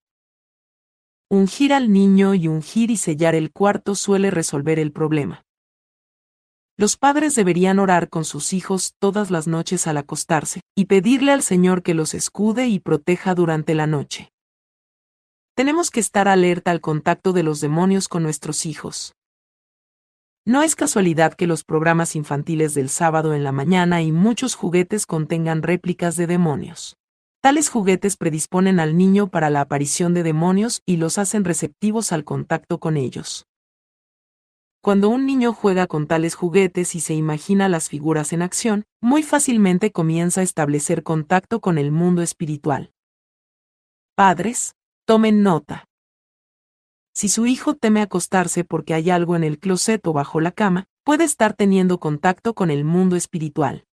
Speaker 1: Ungir al niño y ungir y sellar el cuarto suele resolver el problema. Los padres deberían orar con sus hijos todas las noches al acostarse, y pedirle al Señor que los escude y proteja durante la noche. Tenemos que estar alerta al contacto de los demonios con nuestros hijos. No es casualidad que los programas infantiles del sábado en la mañana y muchos juguetes contengan réplicas de demonios. Tales juguetes predisponen al niño para la aparición de demonios y los hacen receptivos al contacto con ellos. Cuando un niño juega con tales juguetes y se imagina las figuras en acción, muy fácilmente comienza a establecer contacto con el mundo espiritual. Padres, tomen nota. Si su hijo teme acostarse porque hay algo en el closet o bajo la cama, puede estar teniendo contacto con el mundo espiritual.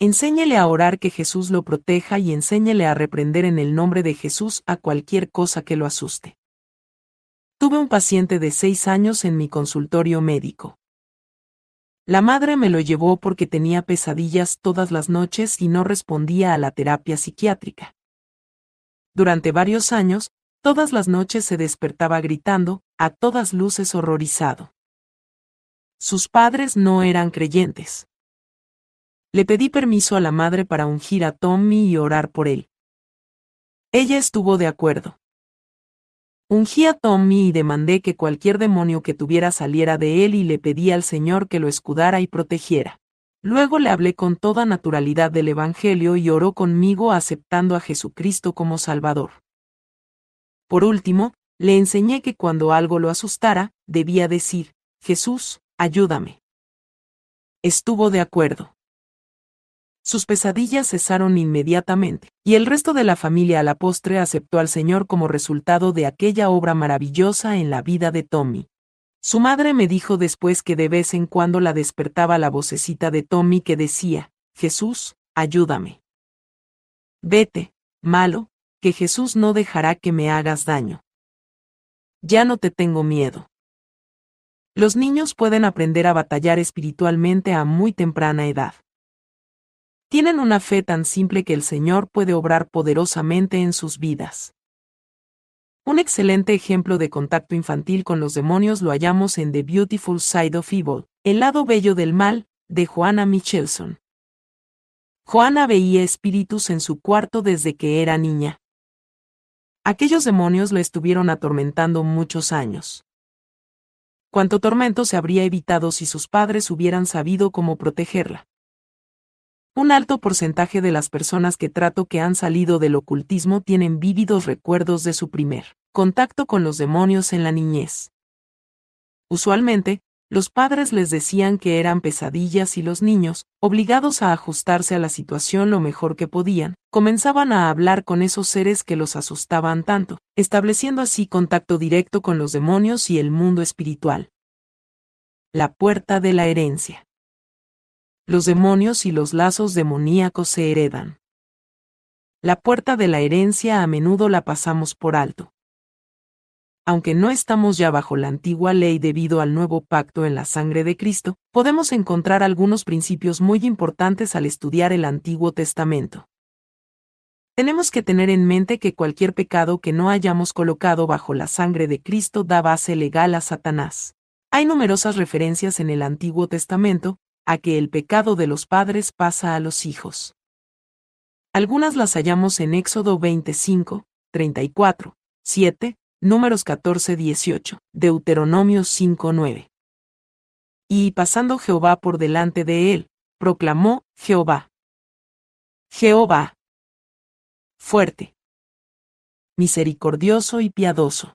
Speaker 1: Enséñele a orar que Jesús lo proteja y enséñele a reprender en el nombre de Jesús a cualquier cosa que lo asuste. Tuve un paciente de seis años en mi consultorio médico. La madre me lo llevó porque tenía pesadillas todas las noches y no respondía a la terapia psiquiátrica. Durante varios años, todas las noches se despertaba gritando, a todas luces horrorizado. Sus padres no eran creyentes. Le pedí permiso a la madre para ungir a Tommy y orar por él. Ella estuvo de acuerdo. Ungí a Tommy y demandé que cualquier demonio que tuviera saliera de él y le pedí al Señor que lo escudara y protegiera. Luego le hablé con toda naturalidad del Evangelio y oró conmigo aceptando a Jesucristo como Salvador. Por último, le enseñé que cuando algo lo asustara, debía decir, Jesús, ayúdame. Estuvo de acuerdo. Sus pesadillas cesaron inmediatamente, y el resto de la familia a la postre aceptó al Señor como resultado de aquella obra maravillosa en la vida de Tommy. Su madre me dijo después que de vez en cuando la despertaba la vocecita de Tommy que decía, Jesús, ayúdame. Vete, malo, que Jesús no dejará que me hagas daño. Ya no te tengo miedo. Los niños pueden aprender a batallar espiritualmente a muy temprana edad. Tienen una fe tan simple que el Señor puede obrar poderosamente en sus vidas. Un excelente ejemplo de contacto infantil con los demonios lo hallamos en The Beautiful Side of Evil, El lado bello del mal, de Joanna Michelson. Joanna veía espíritus en su cuarto desde que era niña. Aquellos demonios la estuvieron atormentando muchos años. Cuánto tormento se habría evitado si sus padres hubieran sabido cómo protegerla. Un alto porcentaje de las personas que trato que han salido del ocultismo tienen vívidos recuerdos de su primer contacto con los demonios en la niñez. Usualmente, los padres les decían que eran pesadillas y los niños, obligados a ajustarse a la situación lo mejor que podían, comenzaban a hablar con esos seres que los asustaban tanto, estableciendo así contacto directo con los demonios y el mundo espiritual. La puerta de la herencia. Los demonios y los lazos demoníacos se heredan. La puerta de la herencia a menudo la pasamos por alto aunque no estamos ya bajo la antigua ley debido al nuevo pacto en la sangre de Cristo, podemos encontrar algunos principios muy importantes al estudiar el Antiguo Testamento. Tenemos que tener en mente que cualquier pecado que no hayamos colocado bajo la sangre de Cristo da base legal a Satanás. Hay numerosas referencias en el Antiguo Testamento a que el pecado de los padres pasa a los hijos. Algunas las hallamos en Éxodo 25, 34, 7, Números 14-18, Deuteronomio 5-9. Y pasando Jehová por delante de él, proclamó Jehová. Jehová. Fuerte. Misericordioso y piadoso.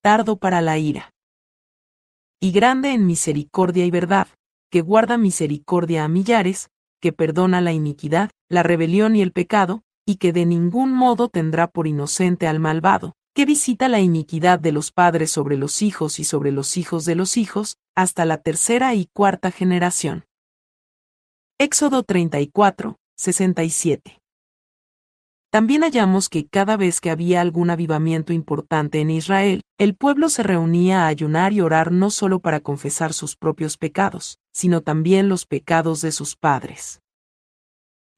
Speaker 1: Tardo para la ira. Y grande en misericordia y verdad, que guarda misericordia a millares, que perdona la iniquidad, la rebelión y el pecado, y que de ningún modo tendrá por inocente al malvado, que visita la iniquidad de los padres sobre los hijos y sobre los hijos de los hijos, hasta la tercera y cuarta generación. Éxodo 34, 67. También hallamos que cada vez que había algún avivamiento importante en Israel, el pueblo se reunía a ayunar y orar no solo para confesar sus propios pecados, sino también los pecados de sus padres.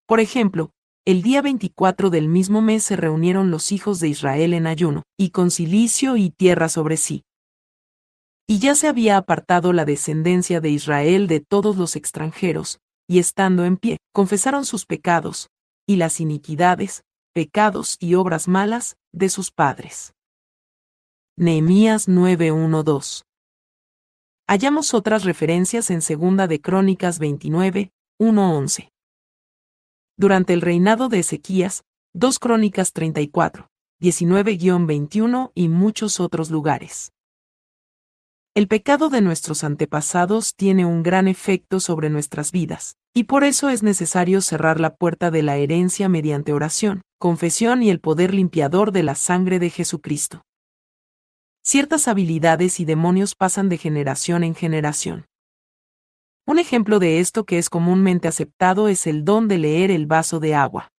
Speaker 1: Por ejemplo, el día 24 del mismo mes se reunieron los hijos de Israel en ayuno, y con silicio y tierra sobre sí. Y ya se había apartado la descendencia de Israel de todos los extranjeros, y estando en pie, confesaron sus pecados, y las iniquidades, pecados y obras malas, de sus padres. Nehemías 9:1-2. Hallamos otras referencias en Segunda de Crónicas 29, 1-11 durante el reinado de Ezequías, 2 Crónicas 34, 19-21 y muchos otros lugares. El pecado de nuestros antepasados tiene un gran efecto sobre nuestras vidas, y por eso es necesario cerrar la puerta de la herencia mediante oración, confesión y el poder limpiador de la sangre de Jesucristo. Ciertas habilidades y demonios pasan de generación en generación. Un ejemplo de esto que es comúnmente aceptado es el don de leer el vaso de agua.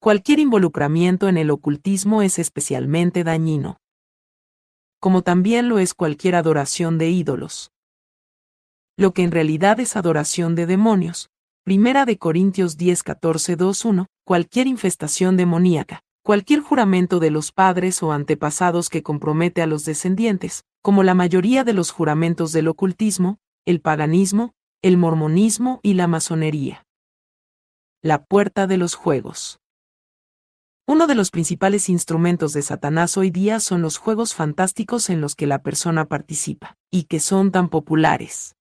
Speaker 1: Cualquier involucramiento en el ocultismo es especialmente dañino. Como también lo es cualquier adoración de ídolos. Lo que en realidad es adoración de demonios. Primera de Corintios 10, 14, 2, 1, cualquier infestación demoníaca, cualquier juramento de los padres o antepasados que compromete a los descendientes, como la mayoría de los juramentos del ocultismo, el paganismo, el mormonismo y la masonería. La puerta de los juegos. Uno de los principales instrumentos de Satanás hoy día son los juegos fantásticos en los que la persona participa, y que son tan populares.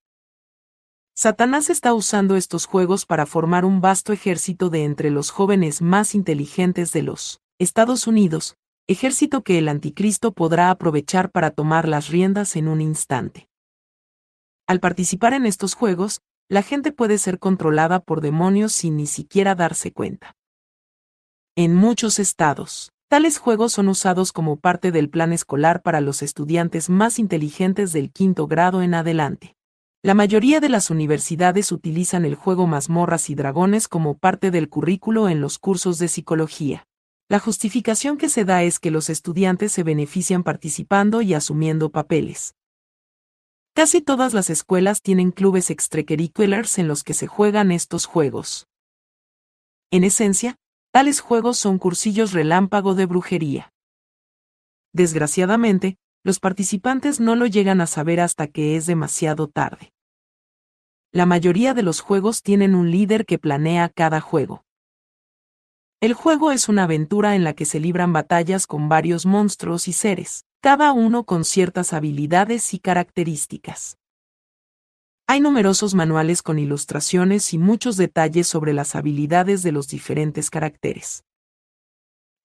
Speaker 1: Satanás está usando estos juegos para formar un vasto ejército de entre los jóvenes más inteligentes de los Estados Unidos, ejército que el anticristo podrá aprovechar para tomar las riendas en un instante. Al participar en estos juegos, la gente puede ser controlada por demonios sin ni siquiera darse cuenta. En muchos estados, tales juegos son usados como parte del plan escolar para los estudiantes más inteligentes del quinto grado en adelante. La mayoría de las universidades utilizan el juego mazmorras y dragones como parte del currículo en los cursos de psicología. La justificación que se da es que los estudiantes se benefician participando y asumiendo papeles. Casi todas las escuelas tienen clubes extracurriculars en los que se juegan estos juegos. En esencia, tales juegos son cursillos relámpago de brujería. Desgraciadamente, los participantes no lo llegan a saber hasta que es demasiado tarde. La mayoría de los juegos tienen un líder que planea cada juego. El juego es una aventura en la que se libran batallas con varios monstruos y seres, cada uno con ciertas habilidades y características. Hay numerosos manuales con ilustraciones y muchos detalles sobre las habilidades de los diferentes caracteres.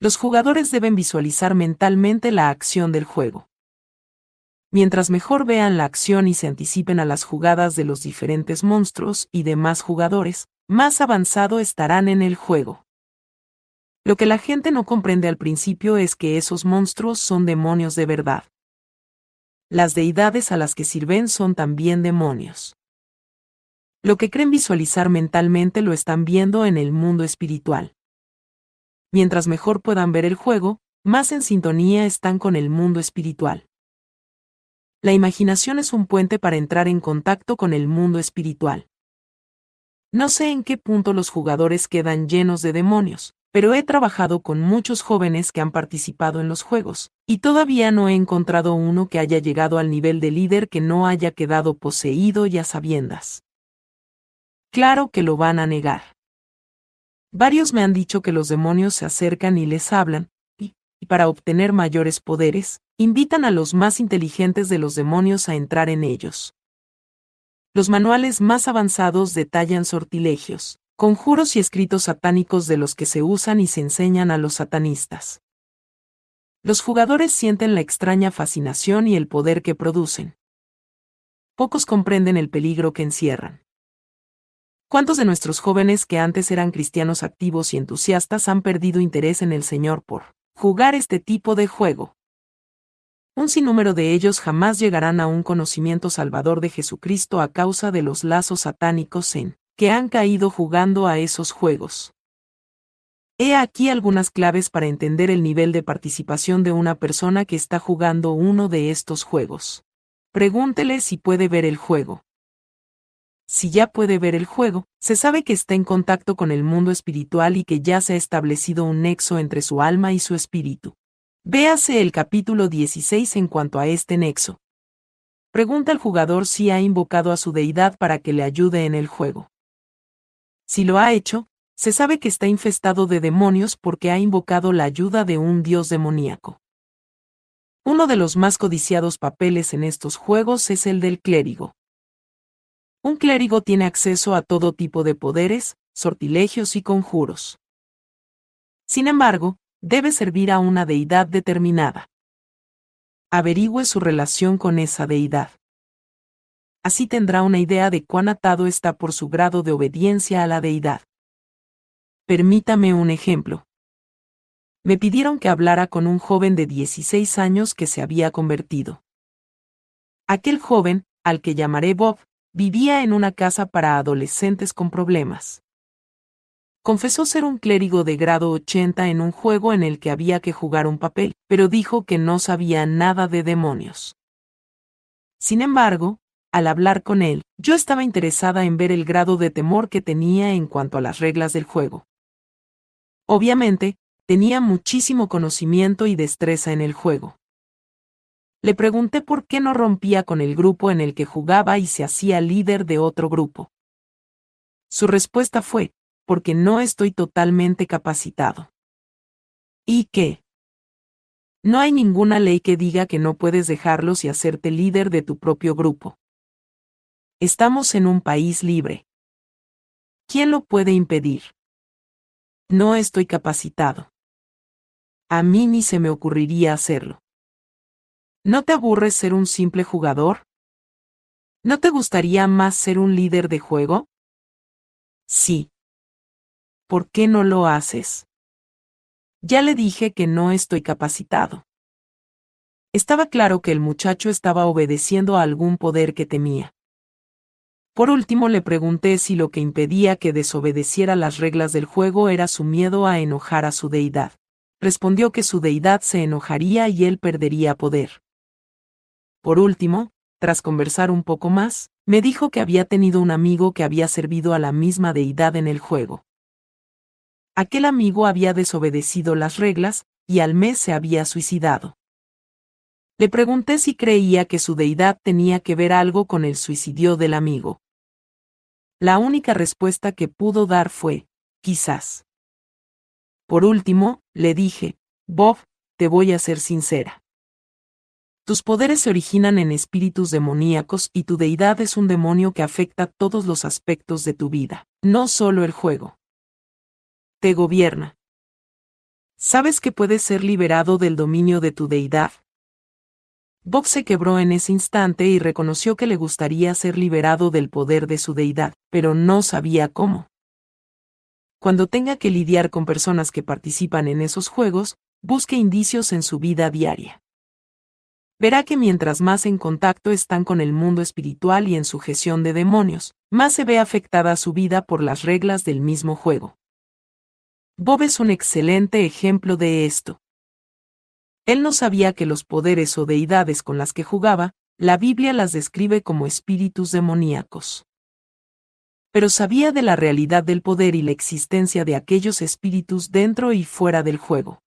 Speaker 1: Los jugadores deben visualizar mentalmente la acción del juego. Mientras mejor vean la acción y se anticipen a las jugadas de los diferentes monstruos y demás jugadores, más avanzado estarán en el juego. Lo que la gente no comprende al principio es que esos monstruos son demonios de verdad. Las deidades a las que sirven son también demonios. Lo que creen visualizar mentalmente lo están viendo en el mundo espiritual. Mientras mejor puedan ver el juego, más en sintonía están con el mundo espiritual. La imaginación es un puente para entrar en contacto con el mundo espiritual. No sé en qué punto los jugadores quedan llenos de demonios, pero he trabajado con muchos jóvenes que han participado en los juegos, y todavía no he encontrado uno que haya llegado al nivel de líder que no haya quedado poseído y a sabiendas. Claro que lo van a negar. Varios me han dicho que los demonios se acercan y les hablan, y, y para obtener mayores poderes, invitan a los más inteligentes de los demonios a entrar en ellos. Los manuales más avanzados detallan sortilegios, conjuros y escritos satánicos de los que se usan y se enseñan a los satanistas. Los jugadores sienten la extraña fascinación y el poder que producen. Pocos comprenden el peligro que encierran. ¿Cuántos de nuestros jóvenes que antes eran cristianos activos y entusiastas han perdido interés en el Señor por jugar este tipo de juego? Un sinnúmero de ellos jamás llegarán a un conocimiento salvador de Jesucristo a causa de los lazos satánicos en que han caído jugando a esos juegos. He aquí algunas claves para entender el nivel de participación de una persona que está jugando uno de estos juegos. Pregúntele si puede ver el juego. Si ya puede ver el juego, se sabe que está en contacto con el mundo espiritual y que ya se ha establecido un nexo entre su alma y su espíritu. Véase el capítulo 16 en cuanto a este nexo. Pregunta al jugador si ha invocado a su deidad para que le ayude en el juego. Si lo ha hecho, se sabe que está infestado de demonios porque ha invocado la ayuda de un dios demoníaco. Uno de los más codiciados papeles en estos juegos es el del clérigo. Un clérigo tiene acceso a todo tipo de poderes, sortilegios y conjuros. Sin embargo, debe servir a una deidad determinada. Averigüe su relación con esa deidad así tendrá una idea de cuán atado está por su grado de obediencia a la deidad. Permítame un ejemplo. Me pidieron que hablara con un joven de 16 años que se había convertido. Aquel joven, al que llamaré Bob, vivía en una casa para adolescentes con problemas. Confesó ser un clérigo de grado 80 en un juego en el que había que jugar un papel, pero dijo que no sabía nada de demonios. Sin embargo, al hablar con él, yo estaba interesada en ver el grado de temor que tenía en cuanto a las reglas del juego. Obviamente, tenía muchísimo conocimiento y destreza en el juego. Le pregunté por qué no rompía con el grupo en el que jugaba y se hacía líder de otro grupo. Su respuesta fue, porque no estoy totalmente capacitado. ¿Y qué? No hay ninguna ley que diga que no puedes dejarlos y hacerte líder de tu propio grupo. Estamos en un país libre. ¿Quién lo puede impedir? No estoy capacitado. A mí ni se me ocurriría hacerlo. ¿No te aburres ser un simple jugador? ¿No te gustaría más ser un líder de juego? Sí. ¿Por qué no lo haces? Ya le dije que no estoy capacitado. Estaba claro que el muchacho estaba obedeciendo a algún poder que temía. Por último le pregunté si lo que impedía que desobedeciera las reglas del juego era su miedo a enojar a su deidad. Respondió que su deidad se enojaría y él perdería poder. Por último, tras conversar un poco más, me dijo que había tenido un amigo que había servido a la misma deidad en el juego. Aquel amigo había desobedecido las reglas, y al mes se había suicidado. Le pregunté si creía que su deidad tenía que ver algo con el suicidio del amigo. La única respuesta que pudo dar fue, quizás. Por último, le dije, Bob, te voy a ser sincera. Tus poderes se originan en espíritus demoníacos y tu deidad es un demonio que afecta todos los aspectos de tu vida, no solo el juego. Te gobierna. ¿Sabes que puedes ser liberado del dominio de tu deidad? Bob se quebró en ese instante y reconoció que le gustaría ser liberado del poder de su deidad, pero no sabía cómo. Cuando tenga que lidiar con personas que participan en esos juegos, busque indicios en su vida diaria verá que mientras más en contacto están con el mundo espiritual y en su gestión de demonios, más se ve afectada su vida por las reglas del mismo juego. Bob es un excelente ejemplo de esto. Él no sabía que los poderes o deidades con las que jugaba, la Biblia las describe como espíritus demoníacos. Pero sabía de la realidad del poder y la existencia de aquellos espíritus dentro y fuera del juego.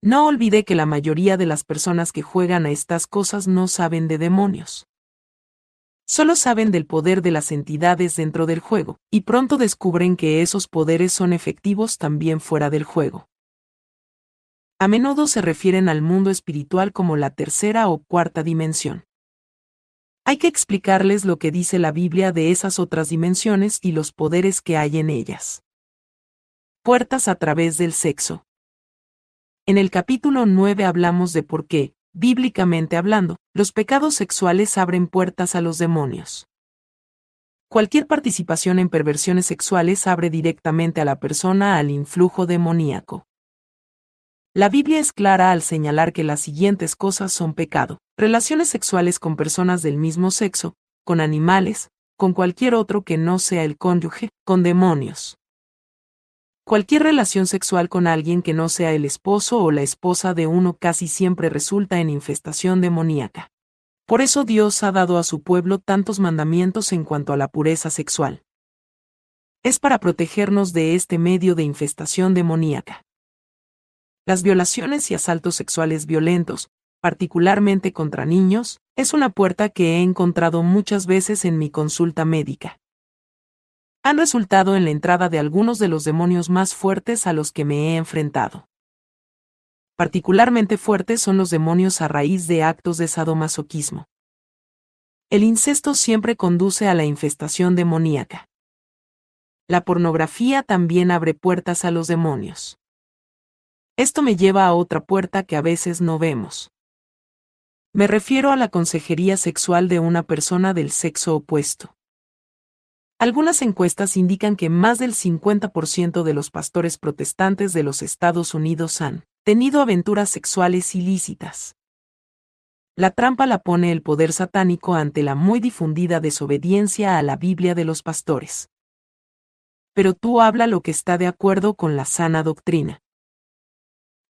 Speaker 1: No olvide que la mayoría de las personas que juegan a estas cosas no saben de demonios. Solo saben del poder de las entidades dentro del juego, y pronto descubren que esos poderes son efectivos también fuera del juego. A menudo se refieren al mundo espiritual como la tercera o cuarta dimensión. Hay que explicarles lo que dice la Biblia de esas otras dimensiones y los poderes que hay en ellas. Puertas a través del sexo. En el capítulo 9 hablamos de por qué, bíblicamente hablando, los pecados sexuales abren puertas a los demonios. Cualquier participación en perversiones sexuales abre directamente a la persona al influjo demoníaco. La Biblia es clara al señalar que las siguientes cosas son pecado. Relaciones sexuales con personas del mismo sexo, con animales, con cualquier otro que no sea el cónyuge, con demonios. Cualquier relación sexual con alguien que no sea el esposo o la esposa de uno casi siempre resulta en infestación demoníaca. Por eso Dios ha dado a su pueblo tantos mandamientos en cuanto a la pureza sexual. Es para protegernos de este medio de infestación demoníaca. Las violaciones y asaltos sexuales violentos, particularmente contra niños, es una puerta que he encontrado muchas veces en mi consulta médica han resultado en la entrada de algunos de los demonios más fuertes a los que me he enfrentado. Particularmente fuertes son los demonios a raíz de actos de sadomasoquismo. El incesto siempre conduce a la infestación demoníaca. La pornografía también abre puertas a los demonios. Esto me lleva a otra puerta que a veces no vemos. Me refiero a la consejería sexual de una persona del sexo opuesto. Algunas encuestas indican que más del 50% de los pastores protestantes de los Estados Unidos han tenido aventuras sexuales ilícitas. La trampa la pone el poder satánico ante la muy difundida desobediencia a la Biblia de los pastores. Pero tú habla lo que está de acuerdo con la sana doctrina.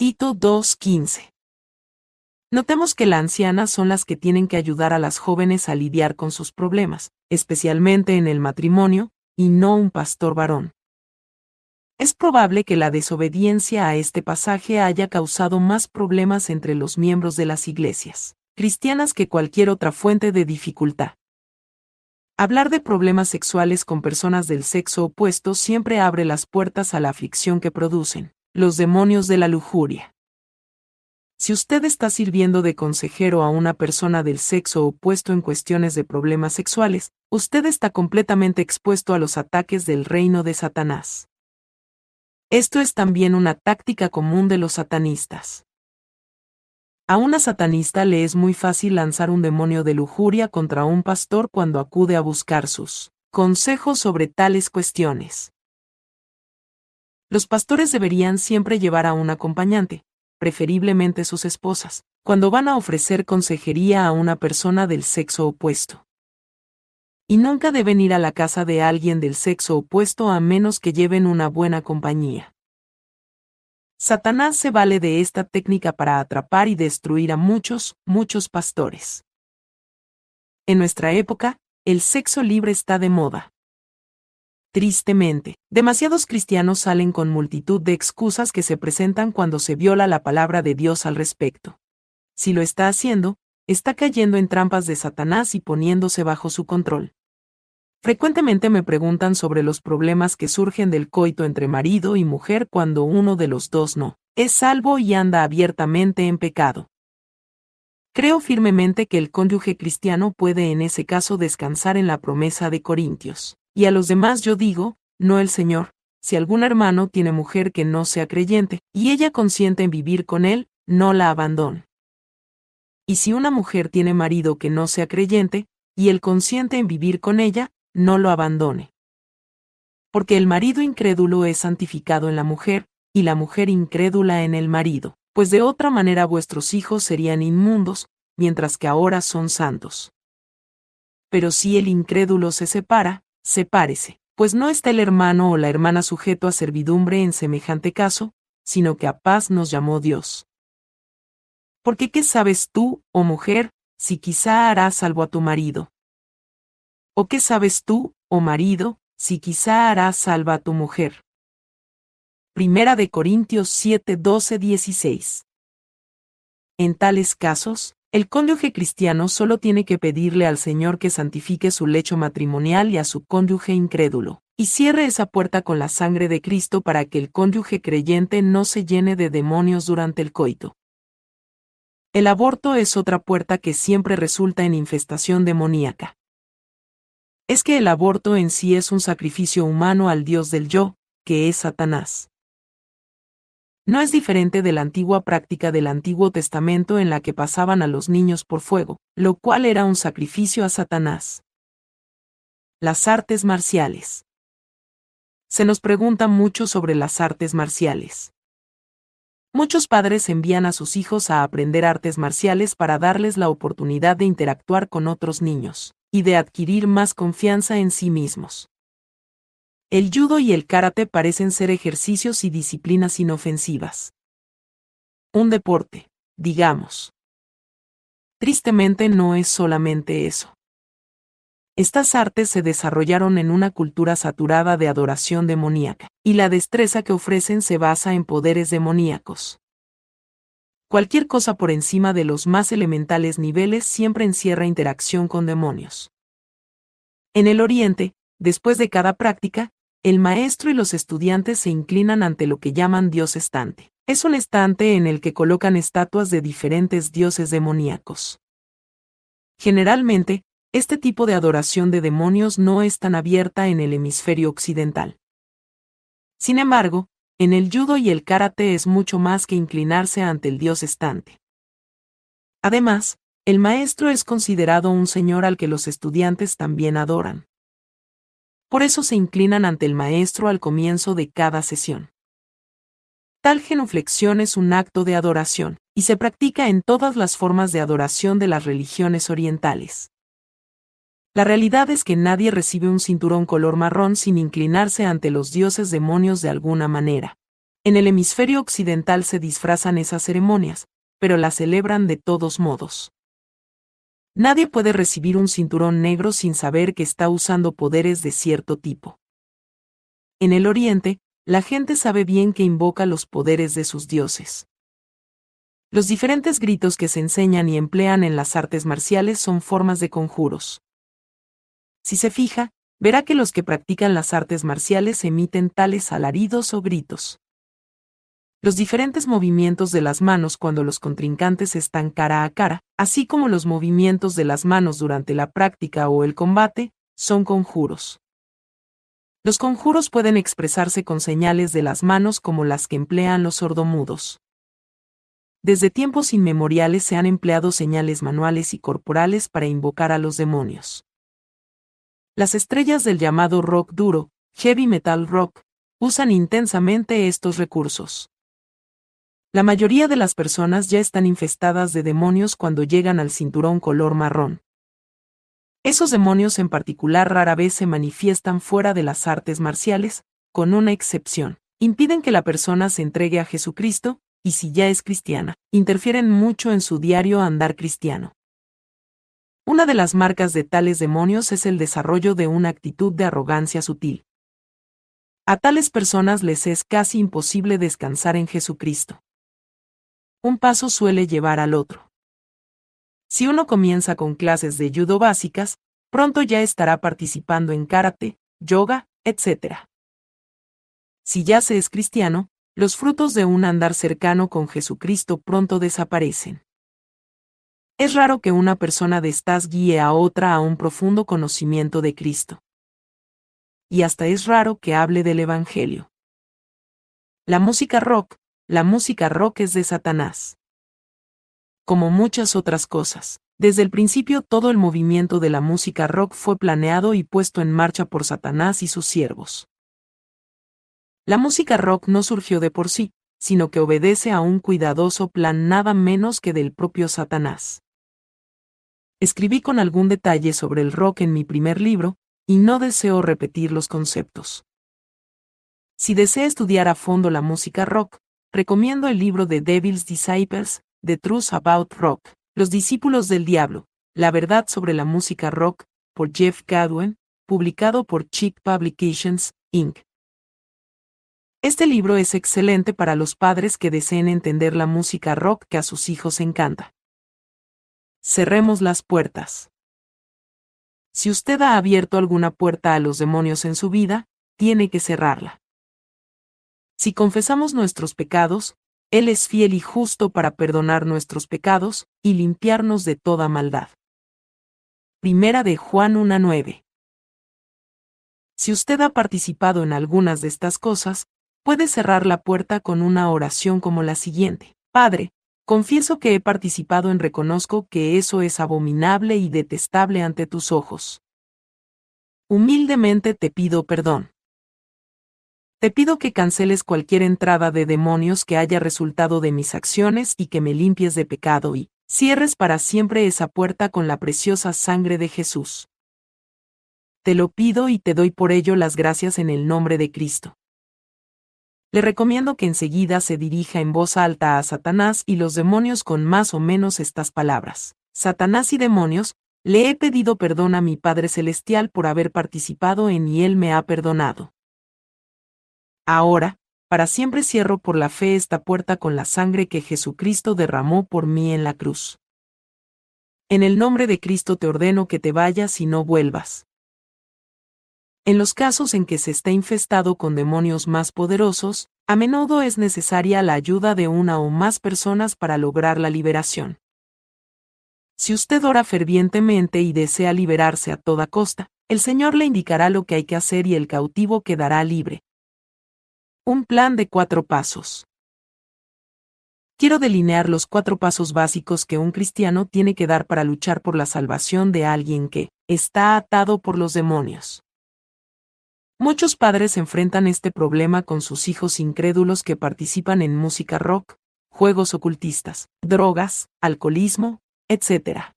Speaker 1: Tito 2.15 Notemos que las ancianas son las que tienen que ayudar a las jóvenes a lidiar con sus problemas, especialmente en el matrimonio, y no un pastor varón. Es probable que la desobediencia a este pasaje haya causado más problemas entre los miembros de las iglesias cristianas que cualquier otra fuente de dificultad. Hablar de problemas sexuales con personas del sexo opuesto siempre abre las puertas a la aflicción que producen los demonios de la lujuria. Si usted está sirviendo de consejero a una persona del sexo opuesto en cuestiones de problemas sexuales, usted está completamente expuesto a los ataques del reino de Satanás. Esto es también una táctica común de los satanistas. A una satanista le es muy fácil lanzar un demonio de lujuria contra un pastor cuando acude a buscar sus consejos sobre tales cuestiones. Los pastores deberían siempre llevar a un acompañante, preferiblemente sus esposas, cuando van a ofrecer consejería a una persona del sexo opuesto. Y nunca deben ir a la casa de alguien del sexo opuesto a menos que lleven una buena compañía. Satanás se vale de esta técnica para atrapar y destruir a muchos, muchos pastores. En nuestra época, el sexo libre está de moda. Tristemente, demasiados cristianos salen con multitud de excusas que se presentan cuando se viola la palabra de Dios al respecto. Si lo está haciendo, está cayendo en trampas de Satanás y poniéndose bajo su control. Frecuentemente me preguntan sobre los problemas que surgen del coito entre marido y mujer cuando uno de los dos no es salvo y anda abiertamente en pecado. Creo firmemente que el cónyuge cristiano puede en ese caso descansar en la promesa de Corintios. Y a los demás yo digo, no el Señor, si algún hermano tiene mujer que no sea creyente, y ella consiente en vivir con él, no la abandone. Y si una mujer tiene marido que no sea creyente, y él consiente en vivir con ella, no lo abandone. Porque el marido incrédulo es santificado en la mujer, y la mujer incrédula en el marido, pues de otra manera vuestros hijos serían inmundos, mientras que ahora son santos. Pero si el incrédulo se separa, sepárese, pues no está el hermano o la hermana sujeto a servidumbre en semejante caso, sino que a paz nos llamó Dios. Porque qué sabes tú, oh mujer, si quizá harás salvo a tu marido, ¿O qué sabes tú, oh marido, si quizá harás salva a tu mujer? Primera de Corintios 7, 12, 16. En tales casos, el cónyuge cristiano solo tiene que pedirle al Señor que santifique su lecho matrimonial y a su cónyuge incrédulo, y cierre esa puerta con la sangre de Cristo para que el cónyuge creyente no se llene de demonios durante el coito. El aborto es otra puerta que siempre resulta en infestación demoníaca es que el aborto en sí es un sacrificio humano al Dios del yo, que es Satanás. No es diferente de la antigua práctica del Antiguo Testamento en la que pasaban a los niños por fuego, lo cual era un sacrificio a Satanás. Las artes marciales. Se nos pregunta mucho sobre las artes marciales. Muchos padres envían a sus hijos a aprender artes marciales para darles la oportunidad de interactuar con otros niños y de adquirir más confianza en sí mismos. El judo y el karate parecen ser ejercicios y disciplinas inofensivas. Un deporte, digamos. Tristemente no es solamente eso. Estas artes se desarrollaron en una cultura saturada de adoración demoníaca, y la destreza que ofrecen se basa en poderes demoníacos. Cualquier cosa por encima de los más elementales niveles siempre encierra interacción con demonios. En el Oriente, después de cada práctica, el maestro y los estudiantes se inclinan ante lo que llaman Dios estante. Es un estante en el que colocan estatuas de diferentes dioses demoníacos. Generalmente, este tipo de adoración de demonios no es tan abierta en el hemisferio occidental. Sin embargo, en el judo y el karate es mucho más que inclinarse ante el dios estante. Además, el maestro es considerado un señor al que los estudiantes también adoran. Por eso se inclinan ante el maestro al comienzo de cada sesión. Tal genuflexión es un acto de adoración, y se practica en todas las formas de adoración de las religiones orientales. La realidad es que nadie recibe un cinturón color marrón sin inclinarse ante los dioses demonios de alguna manera. En el hemisferio occidental se disfrazan esas ceremonias, pero las celebran de todos modos. Nadie puede recibir un cinturón negro sin saber que está usando poderes de cierto tipo. En el Oriente, la gente sabe bien que invoca los poderes de sus dioses. Los diferentes gritos que se enseñan y emplean en las artes marciales son formas de conjuros. Si se fija, verá que los que practican las artes marciales emiten tales alaridos o gritos. Los diferentes movimientos de las manos cuando los contrincantes están cara a cara, así como los movimientos de las manos durante la práctica o el combate, son conjuros. Los conjuros pueden expresarse con señales de las manos como las que emplean los sordomudos. Desde tiempos inmemoriales se han empleado señales manuales y corporales para invocar a los demonios. Las estrellas del llamado rock duro, heavy metal rock, usan intensamente estos recursos. La mayoría de las personas ya están infestadas de demonios cuando llegan al cinturón color marrón. Esos demonios en particular rara vez se manifiestan fuera de las artes marciales, con una excepción. Impiden que la persona se entregue a Jesucristo, y si ya es cristiana, interfieren mucho en su diario andar cristiano. Una de las marcas de tales demonios es el desarrollo de una actitud de arrogancia sutil. A tales personas les es casi imposible descansar en Jesucristo. Un paso suele llevar al otro. Si uno comienza con clases de judo básicas, pronto ya estará participando en karate, yoga, etc. Si ya se es cristiano, los frutos de un andar cercano con Jesucristo pronto desaparecen. Es raro que una persona de estas guíe a otra a un profundo conocimiento de Cristo. Y hasta es raro que hable del Evangelio. La música rock, la música rock es de Satanás. Como muchas otras cosas, desde el principio todo el movimiento de la música rock fue planeado y puesto en marcha por Satanás y sus siervos. La música rock no surgió de por sí, sino que obedece a un cuidadoso plan nada menos que del propio Satanás. Escribí con algún detalle sobre el rock en mi primer libro, y no deseo repetir los conceptos. Si desea estudiar a fondo la música rock, recomiendo el libro de Devil's Disciples, The Truth About Rock, Los Discípulos del Diablo, La Verdad sobre la Música Rock, por Jeff Gadwin, publicado por Chick Publications, Inc. Este libro es excelente para los padres que deseen entender la música rock que a sus hijos encanta. Cerremos las puertas. Si usted ha abierto alguna puerta a los demonios en su vida, tiene que cerrarla. Si confesamos nuestros pecados, Él es fiel y justo para perdonar nuestros pecados y limpiarnos de toda maldad. Primera de Juan 1.9. Si usted ha participado en algunas de estas cosas, puede cerrar la puerta con una oración como la siguiente. Padre, confieso que he participado en reconozco que eso es abominable y detestable ante tus ojos. Humildemente te pido perdón. Te pido que canceles cualquier entrada de demonios que haya resultado de mis acciones y que me limpies de pecado y cierres para siempre esa puerta con la preciosa sangre de Jesús. Te lo pido y te doy por ello las gracias en el nombre de Cristo. Le recomiendo que enseguida se dirija en voz alta a Satanás y los demonios con más o menos estas palabras. Satanás y demonios, le he pedido perdón a mi Padre Celestial por haber participado en y Él me ha perdonado. Ahora, para siempre cierro por la fe esta puerta con la sangre que Jesucristo derramó por mí en la cruz. En el nombre de Cristo te ordeno que te vayas y no vuelvas. En los casos en que se está infestado con demonios más poderosos, a menudo es necesaria la ayuda de una o más personas para lograr la liberación. Si usted ora fervientemente y desea liberarse a toda costa, el Señor le indicará lo que hay que hacer y el cautivo quedará libre. Un plan de cuatro pasos. Quiero delinear los cuatro pasos básicos que un cristiano tiene que dar para luchar por la salvación de alguien que está atado por los demonios. Muchos padres enfrentan este problema con sus hijos incrédulos que participan en música rock, juegos ocultistas, drogas, alcoholismo, etc.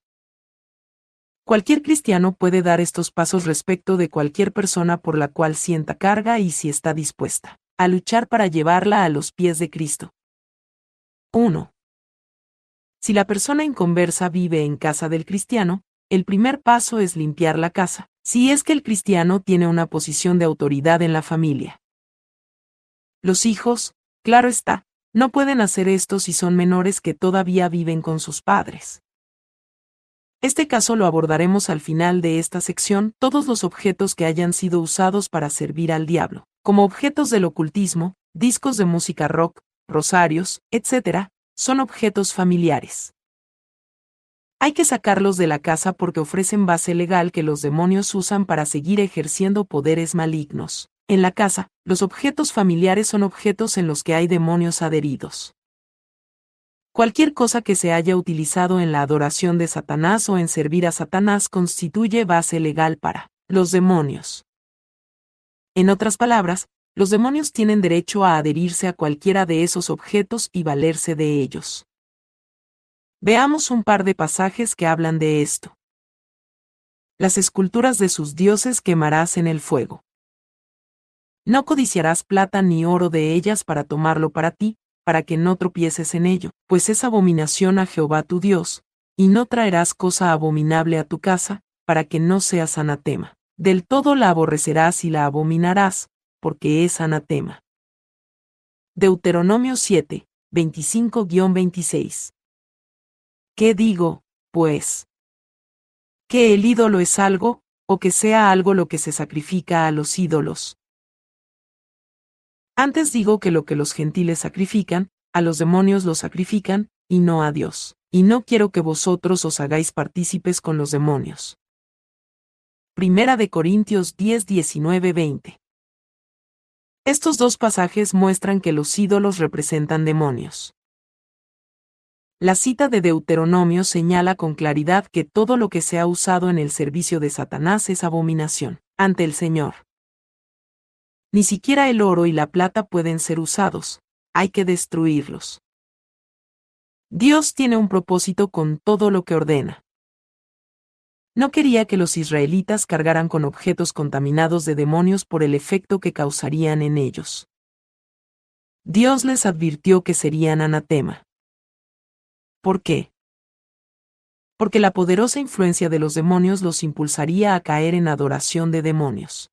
Speaker 1: Cualquier cristiano puede dar estos pasos respecto de cualquier persona por la cual sienta carga y si está dispuesta a luchar para llevarla a los pies de Cristo. 1. Si la persona inconversa vive en casa del cristiano, el primer paso es limpiar la casa, si es que el cristiano tiene una posición de autoridad en la familia. Los hijos, claro está, no pueden hacer esto si son menores que todavía viven con sus padres. Este caso lo abordaremos al final de esta sección, todos los objetos que hayan sido usados para servir al diablo como objetos del ocultismo, discos de música rock, rosarios, etc., son objetos familiares. Hay que sacarlos de la casa porque ofrecen base legal que los demonios usan para seguir ejerciendo poderes malignos. En la casa, los objetos familiares son objetos en los que hay demonios adheridos. Cualquier cosa que se haya utilizado en la adoración de Satanás o en servir a Satanás constituye base legal para los demonios. En otras palabras, los demonios tienen derecho a adherirse a cualquiera de esos objetos y valerse de ellos. Veamos un par de pasajes que hablan de esto. Las esculturas de sus dioses quemarás en el fuego. No codiciarás plata ni oro de ellas para tomarlo para ti, para que no tropieces en ello, pues es abominación a Jehová tu Dios, y no traerás cosa abominable a tu casa, para que no seas anatema. Del todo la aborrecerás y la abominarás, porque es anatema. Deuteronomio 7, 25-26. ¿Qué digo, pues? ¿Que el ídolo es algo, o que sea algo lo que se sacrifica a los ídolos? Antes digo que lo que los gentiles sacrifican, a los demonios lo sacrifican, y no a Dios. Y no quiero que vosotros os hagáis partícipes con los demonios. Primera de Corintios 10, 19, 20. Estos dos pasajes muestran que los ídolos representan demonios. La cita de Deuteronomio señala con claridad que todo lo que se ha usado en el servicio de Satanás es abominación ante el Señor. Ni siquiera el oro y la plata pueden ser usados, hay que destruirlos. Dios tiene un propósito con todo lo que ordena. No quería que los israelitas cargaran con objetos contaminados de demonios por el efecto que causarían en ellos. Dios les advirtió que serían anatema. ¿Por qué? Porque la poderosa influencia de los demonios los impulsaría a caer en adoración de demonios.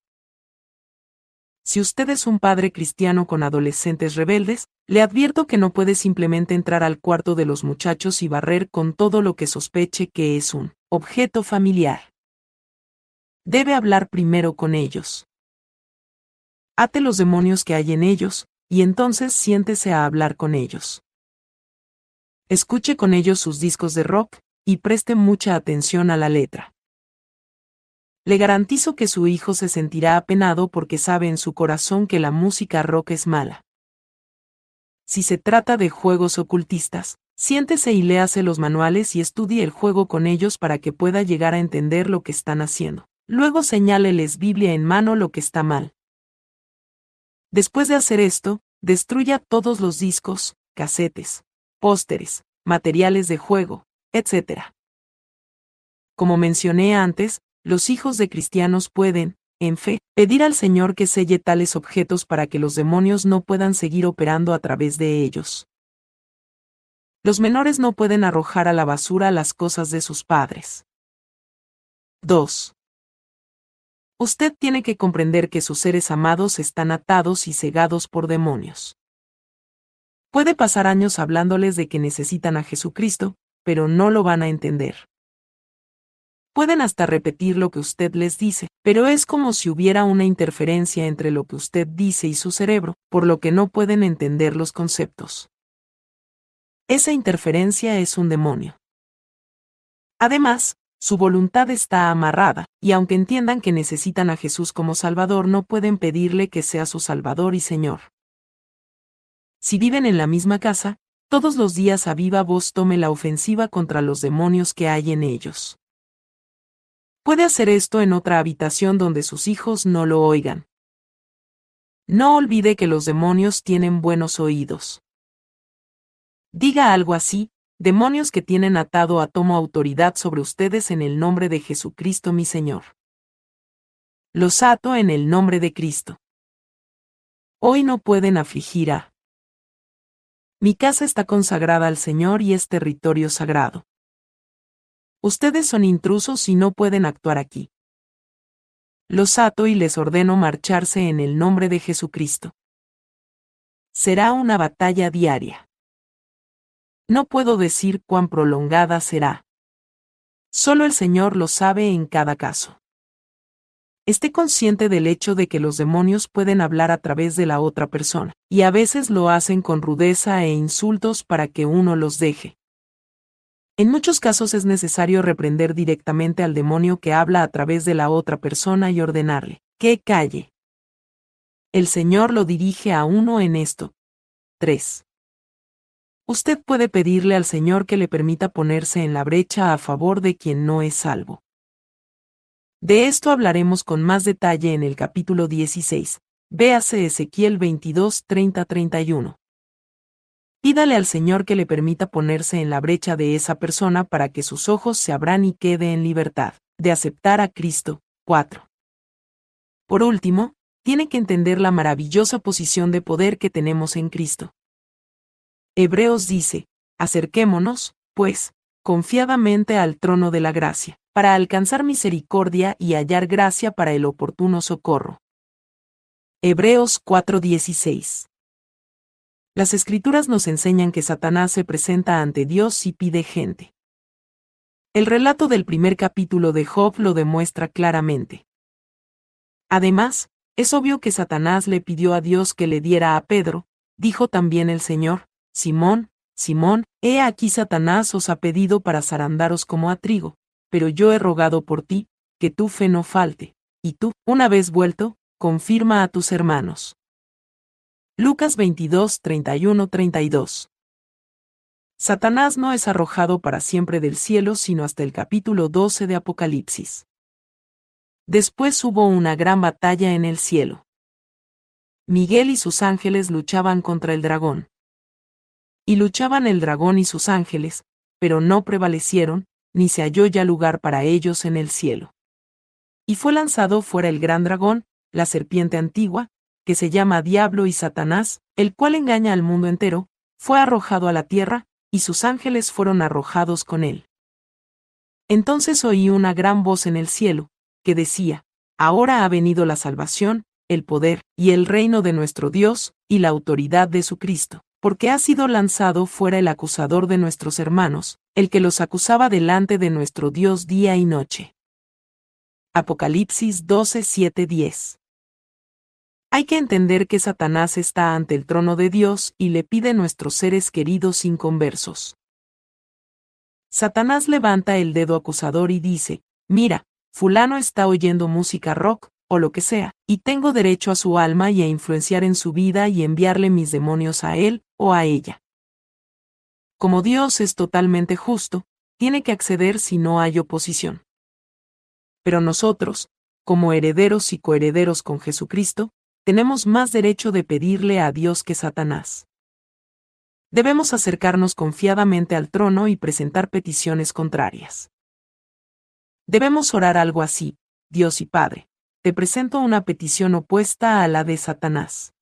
Speaker 1: Si usted es un padre cristiano con adolescentes rebeldes, le advierto que no puede simplemente entrar al cuarto de los muchachos y barrer con todo lo que sospeche que es un objeto familiar. Debe hablar primero con ellos. Ate los demonios que hay en ellos, y entonces siéntese a hablar con ellos. Escuche con ellos sus discos de rock, y preste mucha atención a la letra. Le garantizo que su hijo se sentirá apenado porque sabe en su corazón que la música rock es mala. Si se trata de juegos ocultistas, siéntese y léase los manuales y estudie el juego con ellos para que pueda llegar a entender lo que están haciendo. Luego señáleles Biblia en mano lo que está mal. Después de hacer esto, destruya todos los discos, casetes, pósteres, materiales de juego, etc. Como mencioné antes, los hijos de cristianos pueden, en fe, pedir al Señor que selle tales objetos para que los demonios no puedan seguir operando a través de ellos. Los menores no pueden arrojar a la basura las cosas de sus padres. 2. Usted tiene que comprender que sus seres amados están atados y cegados por demonios. Puede pasar años hablándoles de que necesitan a Jesucristo, pero no lo van a entender. Pueden hasta repetir lo que usted les dice, pero es como si hubiera una interferencia entre lo que usted dice y su cerebro, por lo que no pueden entender los conceptos. Esa interferencia es un demonio. Además, su voluntad está amarrada, y aunque entiendan que necesitan a Jesús como Salvador, no pueden pedirle que sea su Salvador y Señor. Si viven en la misma casa, todos los días a viva voz tome la ofensiva contra los demonios que hay en ellos. Puede hacer esto en otra habitación donde sus hijos no lo oigan. No olvide que los demonios tienen buenos oídos. Diga algo así, demonios que tienen atado a tomo autoridad sobre ustedes en el nombre de Jesucristo mi Señor. Los ato en el nombre de Cristo. Hoy no pueden afligir a. Mi casa está consagrada al Señor y es territorio sagrado. Ustedes son intrusos y no pueden actuar aquí. Los ato y les ordeno marcharse en el nombre de Jesucristo. Será una batalla diaria. No puedo decir cuán prolongada será. Solo el Señor lo sabe en cada caso. Esté consciente del hecho de que los demonios pueden hablar a través de la otra persona, y a veces lo hacen con rudeza e insultos para que uno los deje. En muchos casos es necesario reprender directamente al demonio que habla a través de la otra persona y ordenarle, que calle. El Señor lo dirige a uno en esto. 3. Usted puede pedirle al Señor que le permita ponerse en la brecha a favor de quien no es salvo. De esto hablaremos con más detalle en el capítulo 16, Véase Ezequiel 22, 30-31. Pídale al Señor que le permita ponerse en la brecha de esa persona para que sus ojos se abran y quede en libertad, de aceptar a Cristo. 4. Por último, tiene que entender la maravillosa posición de poder que tenemos en Cristo. Hebreos dice, acerquémonos, pues, confiadamente al trono de la gracia, para alcanzar misericordia y hallar gracia para el oportuno socorro. Hebreos 4:16 las escrituras nos enseñan que Satanás se presenta ante Dios y pide gente. El relato del primer capítulo de Job lo demuestra claramente. Además, es obvio que Satanás le pidió a Dios que le diera a Pedro, dijo también el Señor, Simón, Simón, he aquí Satanás os ha pedido para zarandaros como a trigo, pero yo he rogado por ti, que tu fe no falte, y tú, una vez vuelto, confirma a tus hermanos. Lucas 22, 31, 32. Satanás no es arrojado para siempre del cielo sino hasta el capítulo 12 de Apocalipsis. Después hubo una gran batalla en el cielo. Miguel y sus ángeles luchaban contra el dragón. Y luchaban el dragón y sus ángeles, pero no prevalecieron, ni se halló ya lugar para ellos en el cielo. Y fue lanzado fuera el gran dragón, la serpiente antigua, que se llama Diablo y Satanás, el cual engaña al mundo entero, fue arrojado a la tierra, y sus ángeles fueron arrojados con él. Entonces oí una gran voz en el cielo, que decía, Ahora ha venido la salvación, el poder, y el reino de nuestro Dios, y la autoridad de su Cristo, porque ha sido lanzado fuera el acusador de nuestros hermanos, el que los acusaba delante de nuestro Dios día y noche. Apocalipsis 12, 10 hay que entender que Satanás está ante el trono de Dios y le pide nuestros seres queridos inconversos. Satanás levanta el dedo acusador y dice, mira, fulano está oyendo música rock, o lo que sea, y tengo derecho a su alma y a influenciar en su vida y enviarle mis demonios a él o a ella. Como Dios es totalmente justo, tiene que acceder si no hay oposición. Pero nosotros, como herederos y coherederos con Jesucristo, tenemos más derecho de pedirle a Dios que Satanás. Debemos acercarnos confiadamente al trono y presentar peticiones contrarias. Debemos orar algo así, Dios y Padre, te presento una petición opuesta a la de Satanás.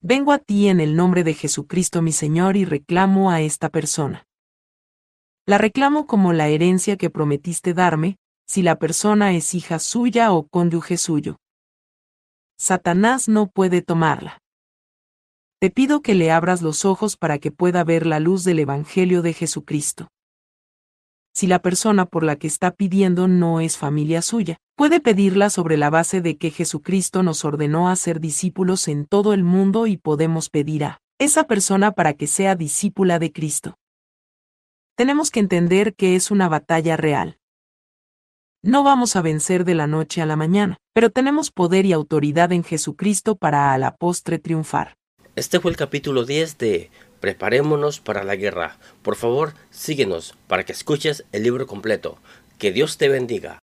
Speaker 1: Vengo a ti en el nombre de Jesucristo mi Señor y reclamo a esta persona. La reclamo como la herencia que prometiste darme, si la persona es hija suya o cónyuge suyo. Satanás no puede tomarla. Te pido que le abras los ojos para que pueda ver la luz del Evangelio de Jesucristo. Si la persona por la que está pidiendo no es familia suya, puede pedirla sobre la base de que Jesucristo nos ordenó a ser discípulos en todo el mundo y podemos pedir a esa persona para que sea discípula de Cristo. Tenemos que entender que es una batalla real. No vamos a vencer de la noche a la mañana, pero tenemos poder y autoridad en Jesucristo para a la postre triunfar.
Speaker 2: Este fue el capítulo 10 de Preparémonos para la guerra. Por favor, síguenos para que escuches el libro completo. Que Dios te bendiga.